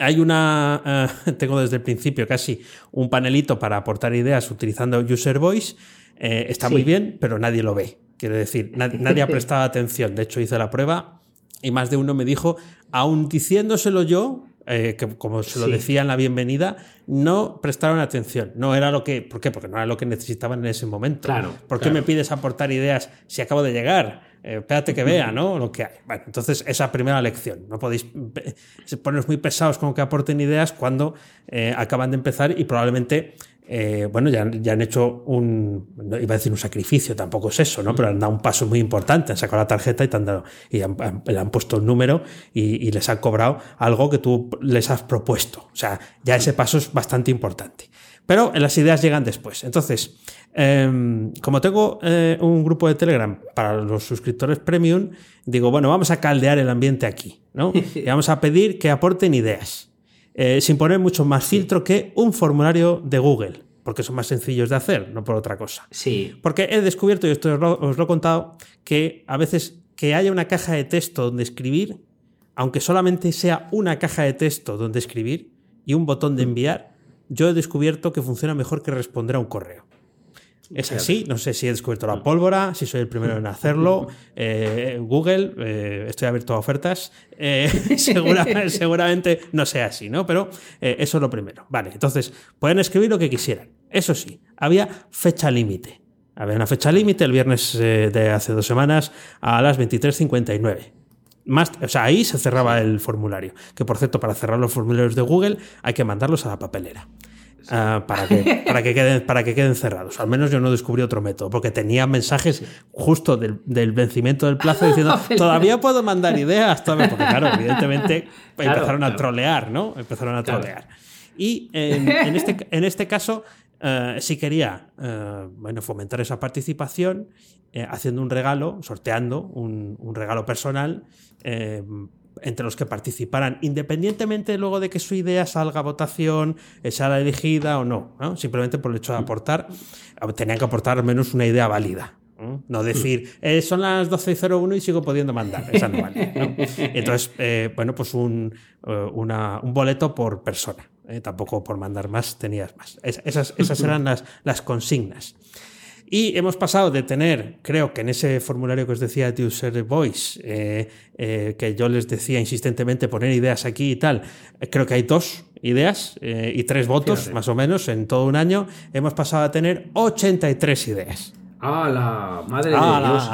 hay una, eh, tengo desde el principio casi un panelito para aportar ideas utilizando User Voice. Eh, está muy bien, pero nadie lo ve. Quiero decir, nadie, ha prestado atención. De hecho, hice la prueba y más de uno me dijo, aun diciéndoselo yo, eh, que como se lo decía en la bienvenida, no prestaron atención. No era lo que. ¿Por qué? Porque no era lo que necesitaban en ese momento. Claro. ¿Por qué me pides aportar ideas si acabo de llegar? Eh, espérate que vea, ¿no? Lo que hay. Bueno, entonces, esa primera lección. No podéis poneros muy pesados con que aporten ideas cuando eh, acaban de empezar y probablemente. Eh, bueno, ya, ya, han hecho un, no iba a decir un sacrificio, tampoco es eso, ¿no? Pero han dado un paso muy importante, han sacado la tarjeta y, te han, dado, y han, le han puesto el número y, y, les han cobrado algo que tú les has propuesto. O sea, ya ese paso es bastante importante. Pero las ideas llegan después. Entonces, Em, como tengo eh, un grupo de Telegram para los suscriptores premium, digo, bueno, vamos a caldear el ambiente aquí, ¿no? Y vamos a pedir que aporten ideas, eh, sin poner mucho más filtro que un formulario de Google, porque son más sencillos de hacer, no por otra cosa. Sí. Porque he descubierto, y esto os lo he contado, que a veces que haya una caja de texto donde escribir, aunque solamente sea una caja de texto donde escribir y un botón de enviar, yo he descubierto que funciona mejor que responder a un correo. Es así, no sé si he descubierto la pólvora, si soy el primero en hacerlo. Eh, Google, eh, estoy abierto a ofertas. Eh, seguramente no sea así, ¿no? Pero eso es lo primero. Vale, entonces pueden escribir lo que quisieran. Eso sí, había fecha límite. Había una fecha límite el viernes de hace dos semanas a las 23.59. Más, o sea, ahí se cerraba el formulario. Que por cierto, para cerrar los formularios de Google hay que mandarlos a la papelera. Ah, para, que, para, que queden, para que queden cerrados. Al menos yo no descubrí otro método, porque tenía mensajes justo del, vencimiento del plazo diciendo, todavía puedo mandar ideas, porque claro, evidentemente empezaron a trolear, ¿no? Empezaron a trolear. Y en, este, en este caso, eh, sí quería eh, bueno, fomentar esa participación eh, haciendo un regalo, sorteando un, un regalo personal entre los que participaran, independientemente luego de que su idea salga a votación, eh, sea la elegida o no, simplemente por el hecho de aportar, tenían que aportar al menos una idea válida. No decir, eh, son las 12.01 y sigo pudiendo mandar. Esa no vale. Entonces, eh, bueno, pues un, un, boleto por persona. Tampoco por mandar más tenías más. esas, esas eran las, las consignas. Y hemos pasado de tener, creo que en ese formulario que os decía de User Voice, eh, eh, que yo les decía insistentemente poner ideas aquí y tal, eh, creo que hay dos ideas y tres votos más o menos en todo un año, hemos pasado a tener 83 ideas. ¡Hala! ¡Madre de Dios!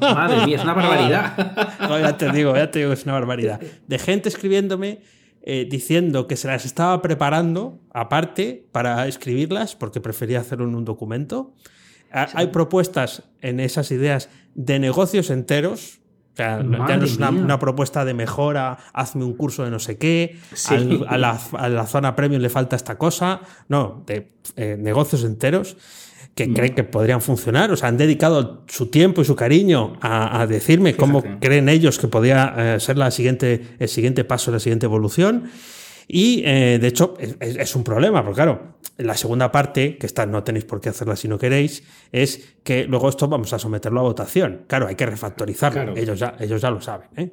¡Madre mía! Es una barbaridad. ya te digo, ya te digo, es una barbaridad. De gente escribiéndome diciendo que se las estaba preparando aparte para escribirlas porque prefería hacerlo en un documento. Hay propuestas en esas ideas de negocios enteros. O sea, ya no es una, propuesta de mejora, hazme un curso de no sé qué, a, la, zona premium le falta esta cosa. No, de eh, negocios enteros que mm. creen que podrían funcionar. O sea, han dedicado su tiempo y su cariño a, decirme cómo creen ellos que podría eh, ser la siguiente, el siguiente paso, la siguiente evolución. Y eh, de hecho es, un problema, porque claro, la segunda parte, que esta no tenéis por qué hacerla si no queréis, es que luego esto vamos a someterlo a votación. Claro, hay que refactorizarlo. Ellos, ya, ellos ya lo saben. ¿eh?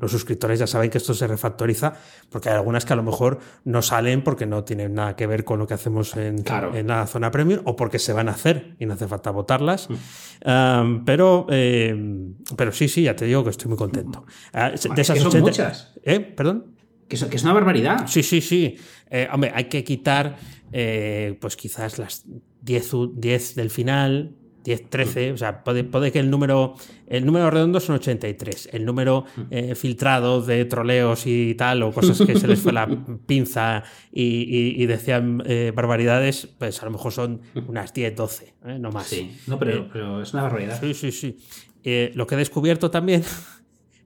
los suscriptores ya saben que esto se refactoriza, porque hay algunas que a lo mejor no salen porque no tienen nada que ver con lo que hacemos en, en la zona premium o porque se van a hacer y no hace falta votarlas. Mm. pero, eh, pero sí, sí, ya te digo que estoy muy contento. Ah, de esas son muchas. ¿Eh? ¿Perdón? Que es, una barbaridad. Sí, sí, sí. Eh, hombre, hay que quitar, eh, pues quizás las 10, 10 del final, 10, 13, o sea, puede, que el número, el número redondo son 83, el número eh, filtrado de troleos y tal, o cosas que se les fue la pinza y, decían barbaridades, pues a lo mejor son unas 10, 12, no más. Sí, no, pero, pero es una barbaridad. Sí, sí, sí. lo que he descubierto también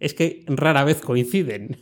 es que rara vez coinciden.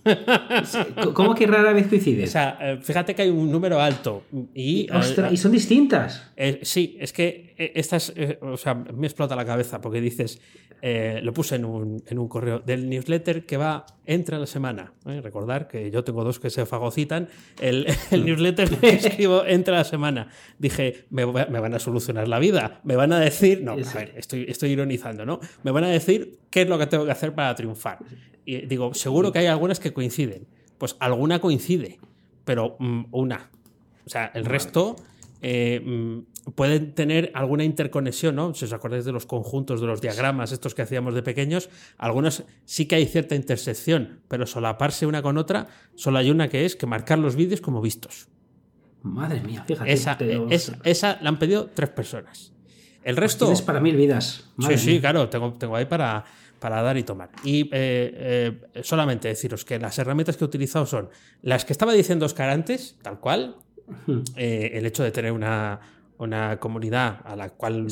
¿Cómo que rara vez coinciden? O sea, eh, fíjate que hay un número alto y... Ostras, y son distintas. Eh, sí, es que eh, estas, o sea, me explota la cabeza porque dices, lo puse en un, en un, correo del newsletter que va entre la semana. Recordar que yo tengo dos que se fagocitan. El, el newsletter que escribo entre la semana. Dije, me, me, van a solucionar la vida. Me van a decir, no, a ver, estoy, estoy ironizando, ¿no? Me van a decir qué es lo que tengo que hacer para triunfar. Y digo, seguro que hay algunas que coinciden. Pues alguna coincide, pero mm, una. O sea, el resto eh, mm, pueden tener alguna interconexión, ¿no? Si os acordáis de los conjuntos, de los diagramas, estos que hacíamos de pequeños, algunos sí que hay cierta intersección, pero solaparse una con otra, solo hay una que es que marcar los vídeos como vistos. Madre mía, fíjate. Esa, esa la han pedido tres personas. El pues resto. es para mil vidas. sí, sí, claro, tengo, tengo ahí para, para dar y tomar. Y eh, eh, solamente deciros que las herramientas que he utilizado son las que estaba diciendo Oscar antes, tal cual. Eh, el hecho de tener una, una comunidad a la cual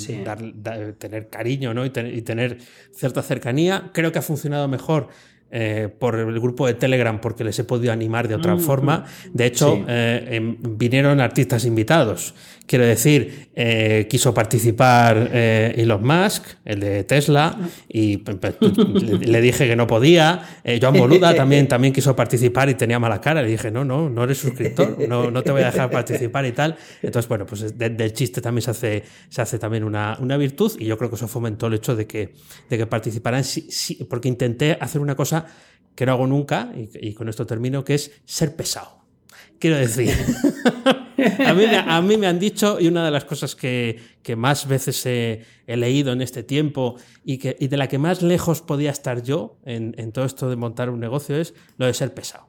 tener cariño ¿no? y, y, tener cierta cercanía. Creo que ha funcionado mejor eh, por el grupo de Telegram porque les he podido animar de otra mm, forma. Mm. De hecho, eh, em, vinieron artistas invitados. Quiero decir, eh, quiso participar Elon Musk, el de Tesla, y le, dije que no podía. Joan Boluda también, también quiso participar y tenía mala cara. Le dije, no, no, no eres suscriptor, no, no te voy a dejar participar y tal. Entonces, bueno, pues del chiste también se hace, se hace también una, una, virtud y yo creo que eso fomentó el hecho de que, de que participaran, porque intenté hacer una cosa que no hago nunca, y, con esto termino, que es ser pesado. Quiero decir, A mí, me han dicho, y una de las cosas que, más veces he, leído en este tiempo y, que, de la que más lejos podía estar yo en, todo esto de montar un negocio es lo de ser pesado.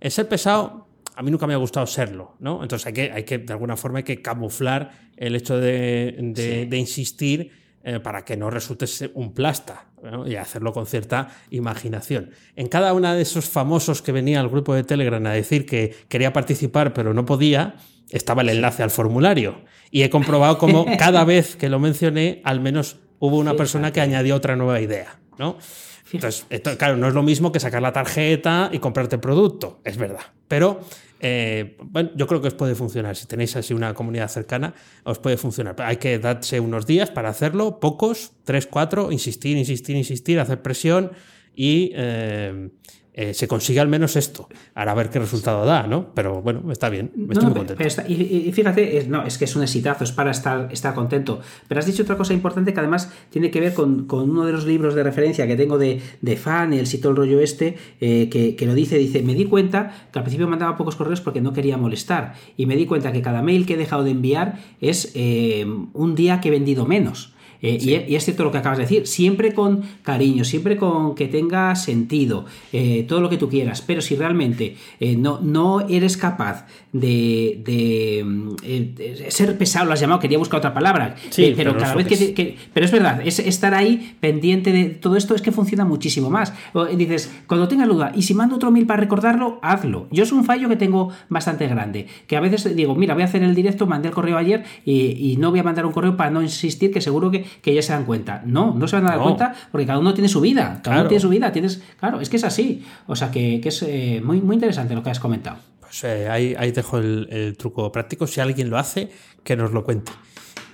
El ser pesado, a mí nunca me ha gustado serlo, ¿no? Entonces hay que, hay que de alguna forma, hay que camuflar el hecho de, insistir eh, para que no resulte un plasta y hacerlo con cierta imaginación. En cada uno de esos famosos que venía al grupo de Telegram a decir que quería participar pero no podía, estaba el enlace al formulario. Y he comprobado cómo cada vez que lo mencioné, al menos hubo una persona que añadió otra nueva idea. ¿no? Entonces, claro, no es lo mismo que sacar la tarjeta y comprarte el producto, es verdad. Pero eh, bueno, yo creo que os puede funcionar. Si tenéis así una comunidad cercana, os puede funcionar. Hay que darse unos días para hacerlo, pocos, tres, cuatro, insistir, insistir, insistir, hacer presión y eh, eh, se consigue al menos esto. Ahora a ver qué resultado da, ¿no? Pero bueno, está bien, estoy muy contento. y, fíjate, es, no, es que es un exitazo, es para estar, estar contento. Pero has dicho otra cosa importante que además tiene que ver con, uno de los libros de referencia que tengo de, de fan, el sitio el rollo este, eh, que, lo dice, dice, me di cuenta que al principio mandaba pocos correos porque no quería molestar. Y me di cuenta que cada mail que he dejado de enviar es eh, un día que he vendido menos. Eh, y, es cierto lo que acabas de decir, siempre con cariño, siempre con que tenga sentido, eh, todo lo que tú quieras, pero si realmente eh, no, no eres capaz de, mm, ser pesado, lo has llamado, quería buscar otra palabra, pero, cada vez que, Pero es verdad, es estar ahí pendiente de todo esto es que funciona muchísimo más. dices, cuando tengas duda, y si mando otro mil para recordarlo, hazlo. Yo es un fallo que tengo bastante grande, que a veces digo, mira, voy a hacer el directo, mandé el correo ayer y, y no voy a mandar un correo para no insistir, que seguro que que ya se dan cuenta. No, no se van a dar cuenta porque cada uno tiene su vida. Cada uno tiene su vida. Tienes, claro, es que es así. O sea que, es eh, muy, muy interesante lo que has comentado. Pues eh, ahí, ahí dejo el, truco práctico. Si alguien lo hace, que nos lo cuente.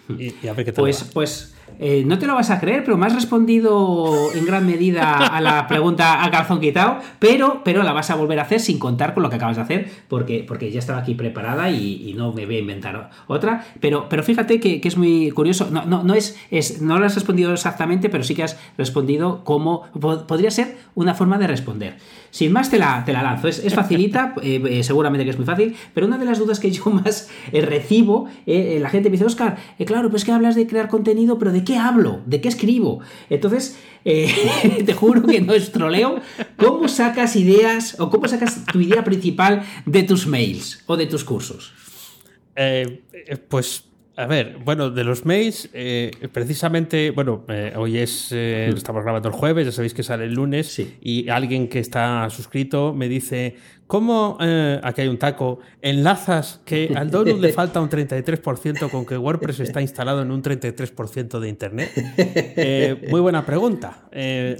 Y, a ver qué tal. Pues, pues eh, no te lo vas a creer, pero me has respondido en gran medida a la pregunta a calzón quitado, pero, pero la vas a volver a hacer sin contar con lo que acabas de hacer, porque, porque ya estaba aquí preparada y, no me voy a inventar otra. Pero, pero fíjate que, es muy curioso. No, no, no, es, es, no lo has respondido exactamente, pero sí que has respondido como. Podría ser una forma de responder. Sin más, te la, te la lanzo. Es, facilita, eh, eh, seguramente que es muy fácil, pero una de las dudas que yo más recibo, la gente me dice, Oscar, claro, pues que hablas de crear contenido, pero ¿de qué hablo? ¿De qué escribo? Entonces, eh, te juro que no es troleo. ¿Cómo sacas ideas o cómo sacas tu idea principal de tus mails o de tus cursos? Eh, eh, pues a ver, bueno, de los mails, eh, precisamente, bueno, eh, hoy es, eh, estamos grabando el jueves, ya sabéis que sale el lunes, y alguien que está suscrito me dice, ¿cómo, aquí hay un taco, enlazas que al donut le falta un 33% con que WordPress está instalado en un 33% de Internet? muy buena pregunta,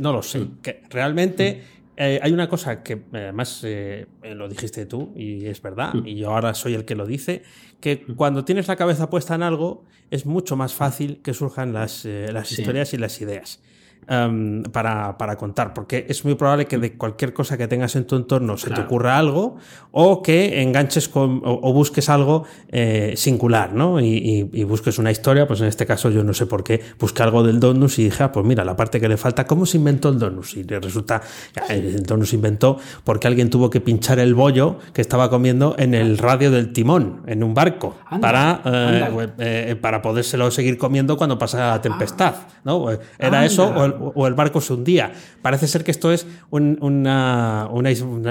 no lo sé, que realmente eh, hay una cosa que además eh, lo dijiste tú y es verdad, mm. y yo ahora soy el que lo dice, que mm. cuando tienes la cabeza puesta en algo es mucho más fácil que surjan las, eh, las historias y las ideas. Em, para, para, contar, porque es muy probable que de cualquier cosa que tengas en tu entorno se te ocurra algo o que enganches con, o, busques algo eh, singular, ¿no? Y, busques una historia, pues en este caso yo no sé por qué, busqué algo del donus y dije, ah, pues mira, la parte que le falta, ¿cómo se inventó el donus? Y resulta, el donus se inventó porque alguien tuvo que pinchar el bollo que estaba comiendo en el radio del timón, en un barco, para, eh, eh, para podérselo seguir comiendo cuando pasara la tempestad, ¿no? Era eso o o el barco se hundía. Parece ser que esto es una,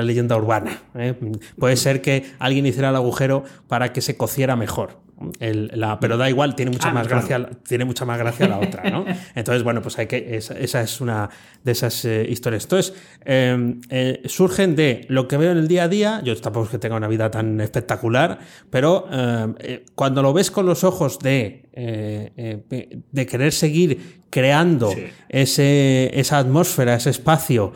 leyenda urbana. ¿eh? Puede ser que alguien hiciera el agujero para que se cociera mejor pero da igual, tiene mucha, ah, más gracia, tiene mucha más gracia la otra, ¿no? Entonces, bueno, pues hay que, esa, es una de esas eh, historias. Entonces, em, eh, surgen de lo que veo en el día a día, yo tampoco es que tenga una vida tan espectacular, pero em, eh, cuando lo ves con los ojos de, de querer seguir creando ese, esa atmósfera, ese espacio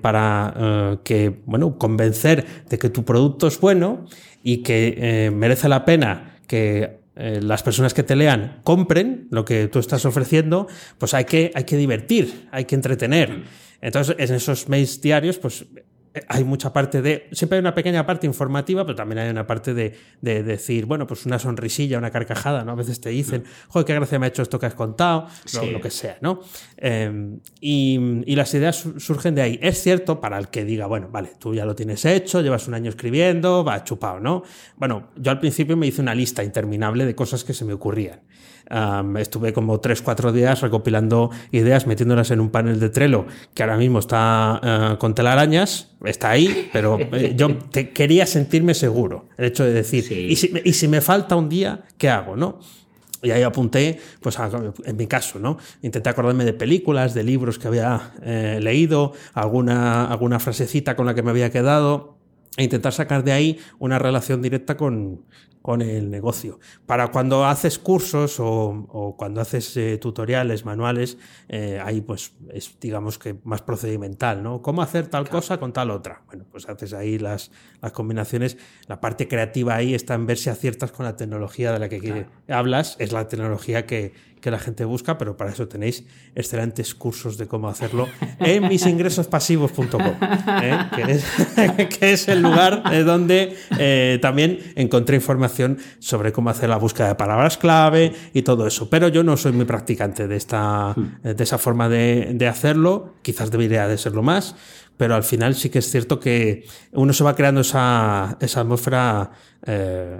para que, bueno, convencer de que tu producto es bueno y que merece la pena que eh, las personas que te lean compren lo que tú estás ofreciendo, pues hay que, hay que divertir, hay que entretener. Entonces, en esos mails diarios, pues hay mucha parte de. Siempre hay una pequeña parte informativa, pero también hay una parte de, decir, bueno, pues una sonrisilla, una carcajada, ¿no? A veces te dicen, joder, qué gracia me ha hecho esto que has contado, lo, que sea, ¿no? Em, y, las ideas surgen de ahí. Es cierto, para el que diga, bueno, vale, tú ya lo tienes hecho, llevas un año escribiendo, va chupado, ¿no? Bueno, yo al principio me hice una lista interminable de cosas que se me ocurrían estuve como 3-4 días recopilando ideas, metiéndolas en un panel de Trello que ahora mismo está eh, con telarañas, está ahí, pero eh, yo quería sentirme seguro. El hecho de decir, ¿y, si, me falta un día, ¿qué hago? ¿no? Y ahí apunté, pues en mi caso, ¿no? Intenté acordarme de películas, de libros que había eh, leído, alguna, alguna frasecita con la que me había quedado e intentar sacar de ahí una relación directa con, con el negocio. Para cuando haces cursos o, cuando haces eh, tutoriales, manuales, eh, ahí pues es digamos que más procedimental, ¿no? ¿Cómo hacer tal cosa con tal otra? Bueno, pues haces ahí las, las combinaciones. La parte creativa ahí está en ver si aciertas con la tecnología de la que hablas. Es la tecnología que, que la gente busca, pero para eso tenéis excelentes cursos de cómo hacerlo en misingresospasivos.com, ¿eh? que, es, que, es, el lugar donde eh, también encontré información sobre cómo hacer la búsqueda de palabras clave y todo eso. Pero yo no soy muy practicante de, esta, de esa forma de, de hacerlo, quizás debería de serlo más pero al final sí que es cierto que uno se va creando esa, esa atmósfera. Eh,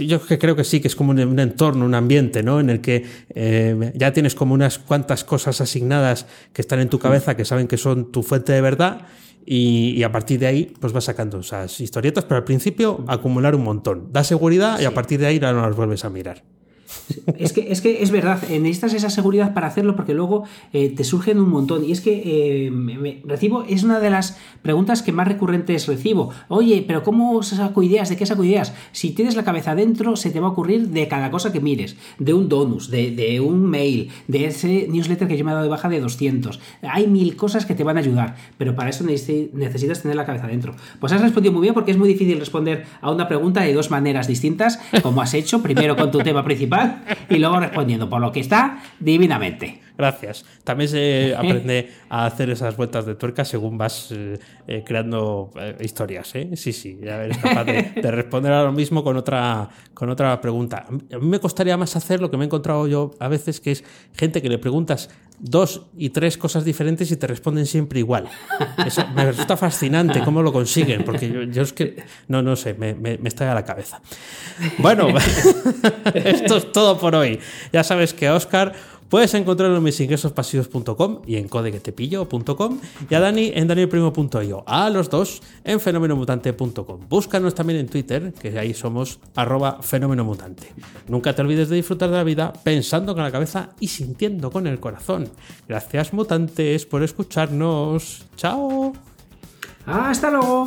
yo creo que sí, que es como un, entorno, un ambiente, ¿no? En el que eh, ya tienes como unas cuantas cosas asignadas que están en tu cabeza, que saben que son tu fuente de verdad. Y, a partir de ahí, pues vas sacando esas historietas, pero al principio acumular un montón. Da seguridad y a partir de ahí ya no las vuelves a mirar. Es que, es que es verdad, eh, necesitas esa seguridad para hacerlo porque luego eh, te surgen un montón. Y es que eh, recibo, es una de las preguntas que más recurrentes recibo. Oye, pero ¿cómo saco ideas? ¿De qué saco ideas? Si tienes la cabeza adentro, se te va a ocurrir de cada cosa que mires, de un donus, de, un mail, de ese newsletter que yo me he dado de baja de 200. Hay mil cosas que te van a ayudar, pero para eso necesitas tener la cabeza adentro. Pues has respondido muy bien porque es muy difícil responder a una pregunta de dos maneras distintas, como has hecho, primero con tu tema principal y luego respondiendo por lo que está divinamente. Gracias. También se aprende a hacer esas vueltas de tuerca según vas eh, eh, creando eh, historias. Sí, sí, ya eres capaz de, responder a lo mismo con otra, con otra pregunta. A mí me costaría más hacer lo que me he encontrado yo a veces, que es gente que le preguntas dos y tres cosas diferentes y te responden siempre igual. Eso me resulta fascinante cómo lo consiguen, porque yo, es que, no, no sé, me, me, me está a la cabeza. Bueno, esto es todo por hoy. Ya sabes que Oscar Puedes encontrarlo en misingresospasivos.com y en codequetepillo.com y a Dani en danielprimo.io. A los dos en fenomenomutante.com. Búscanos también en Twitter, que ahí somos arroba fenomenomutante. Nunca te olvides de disfrutar de la vida pensando con la cabeza y sintiendo con el corazón. Gracias mutantes por escucharnos. Chao. Hasta luego.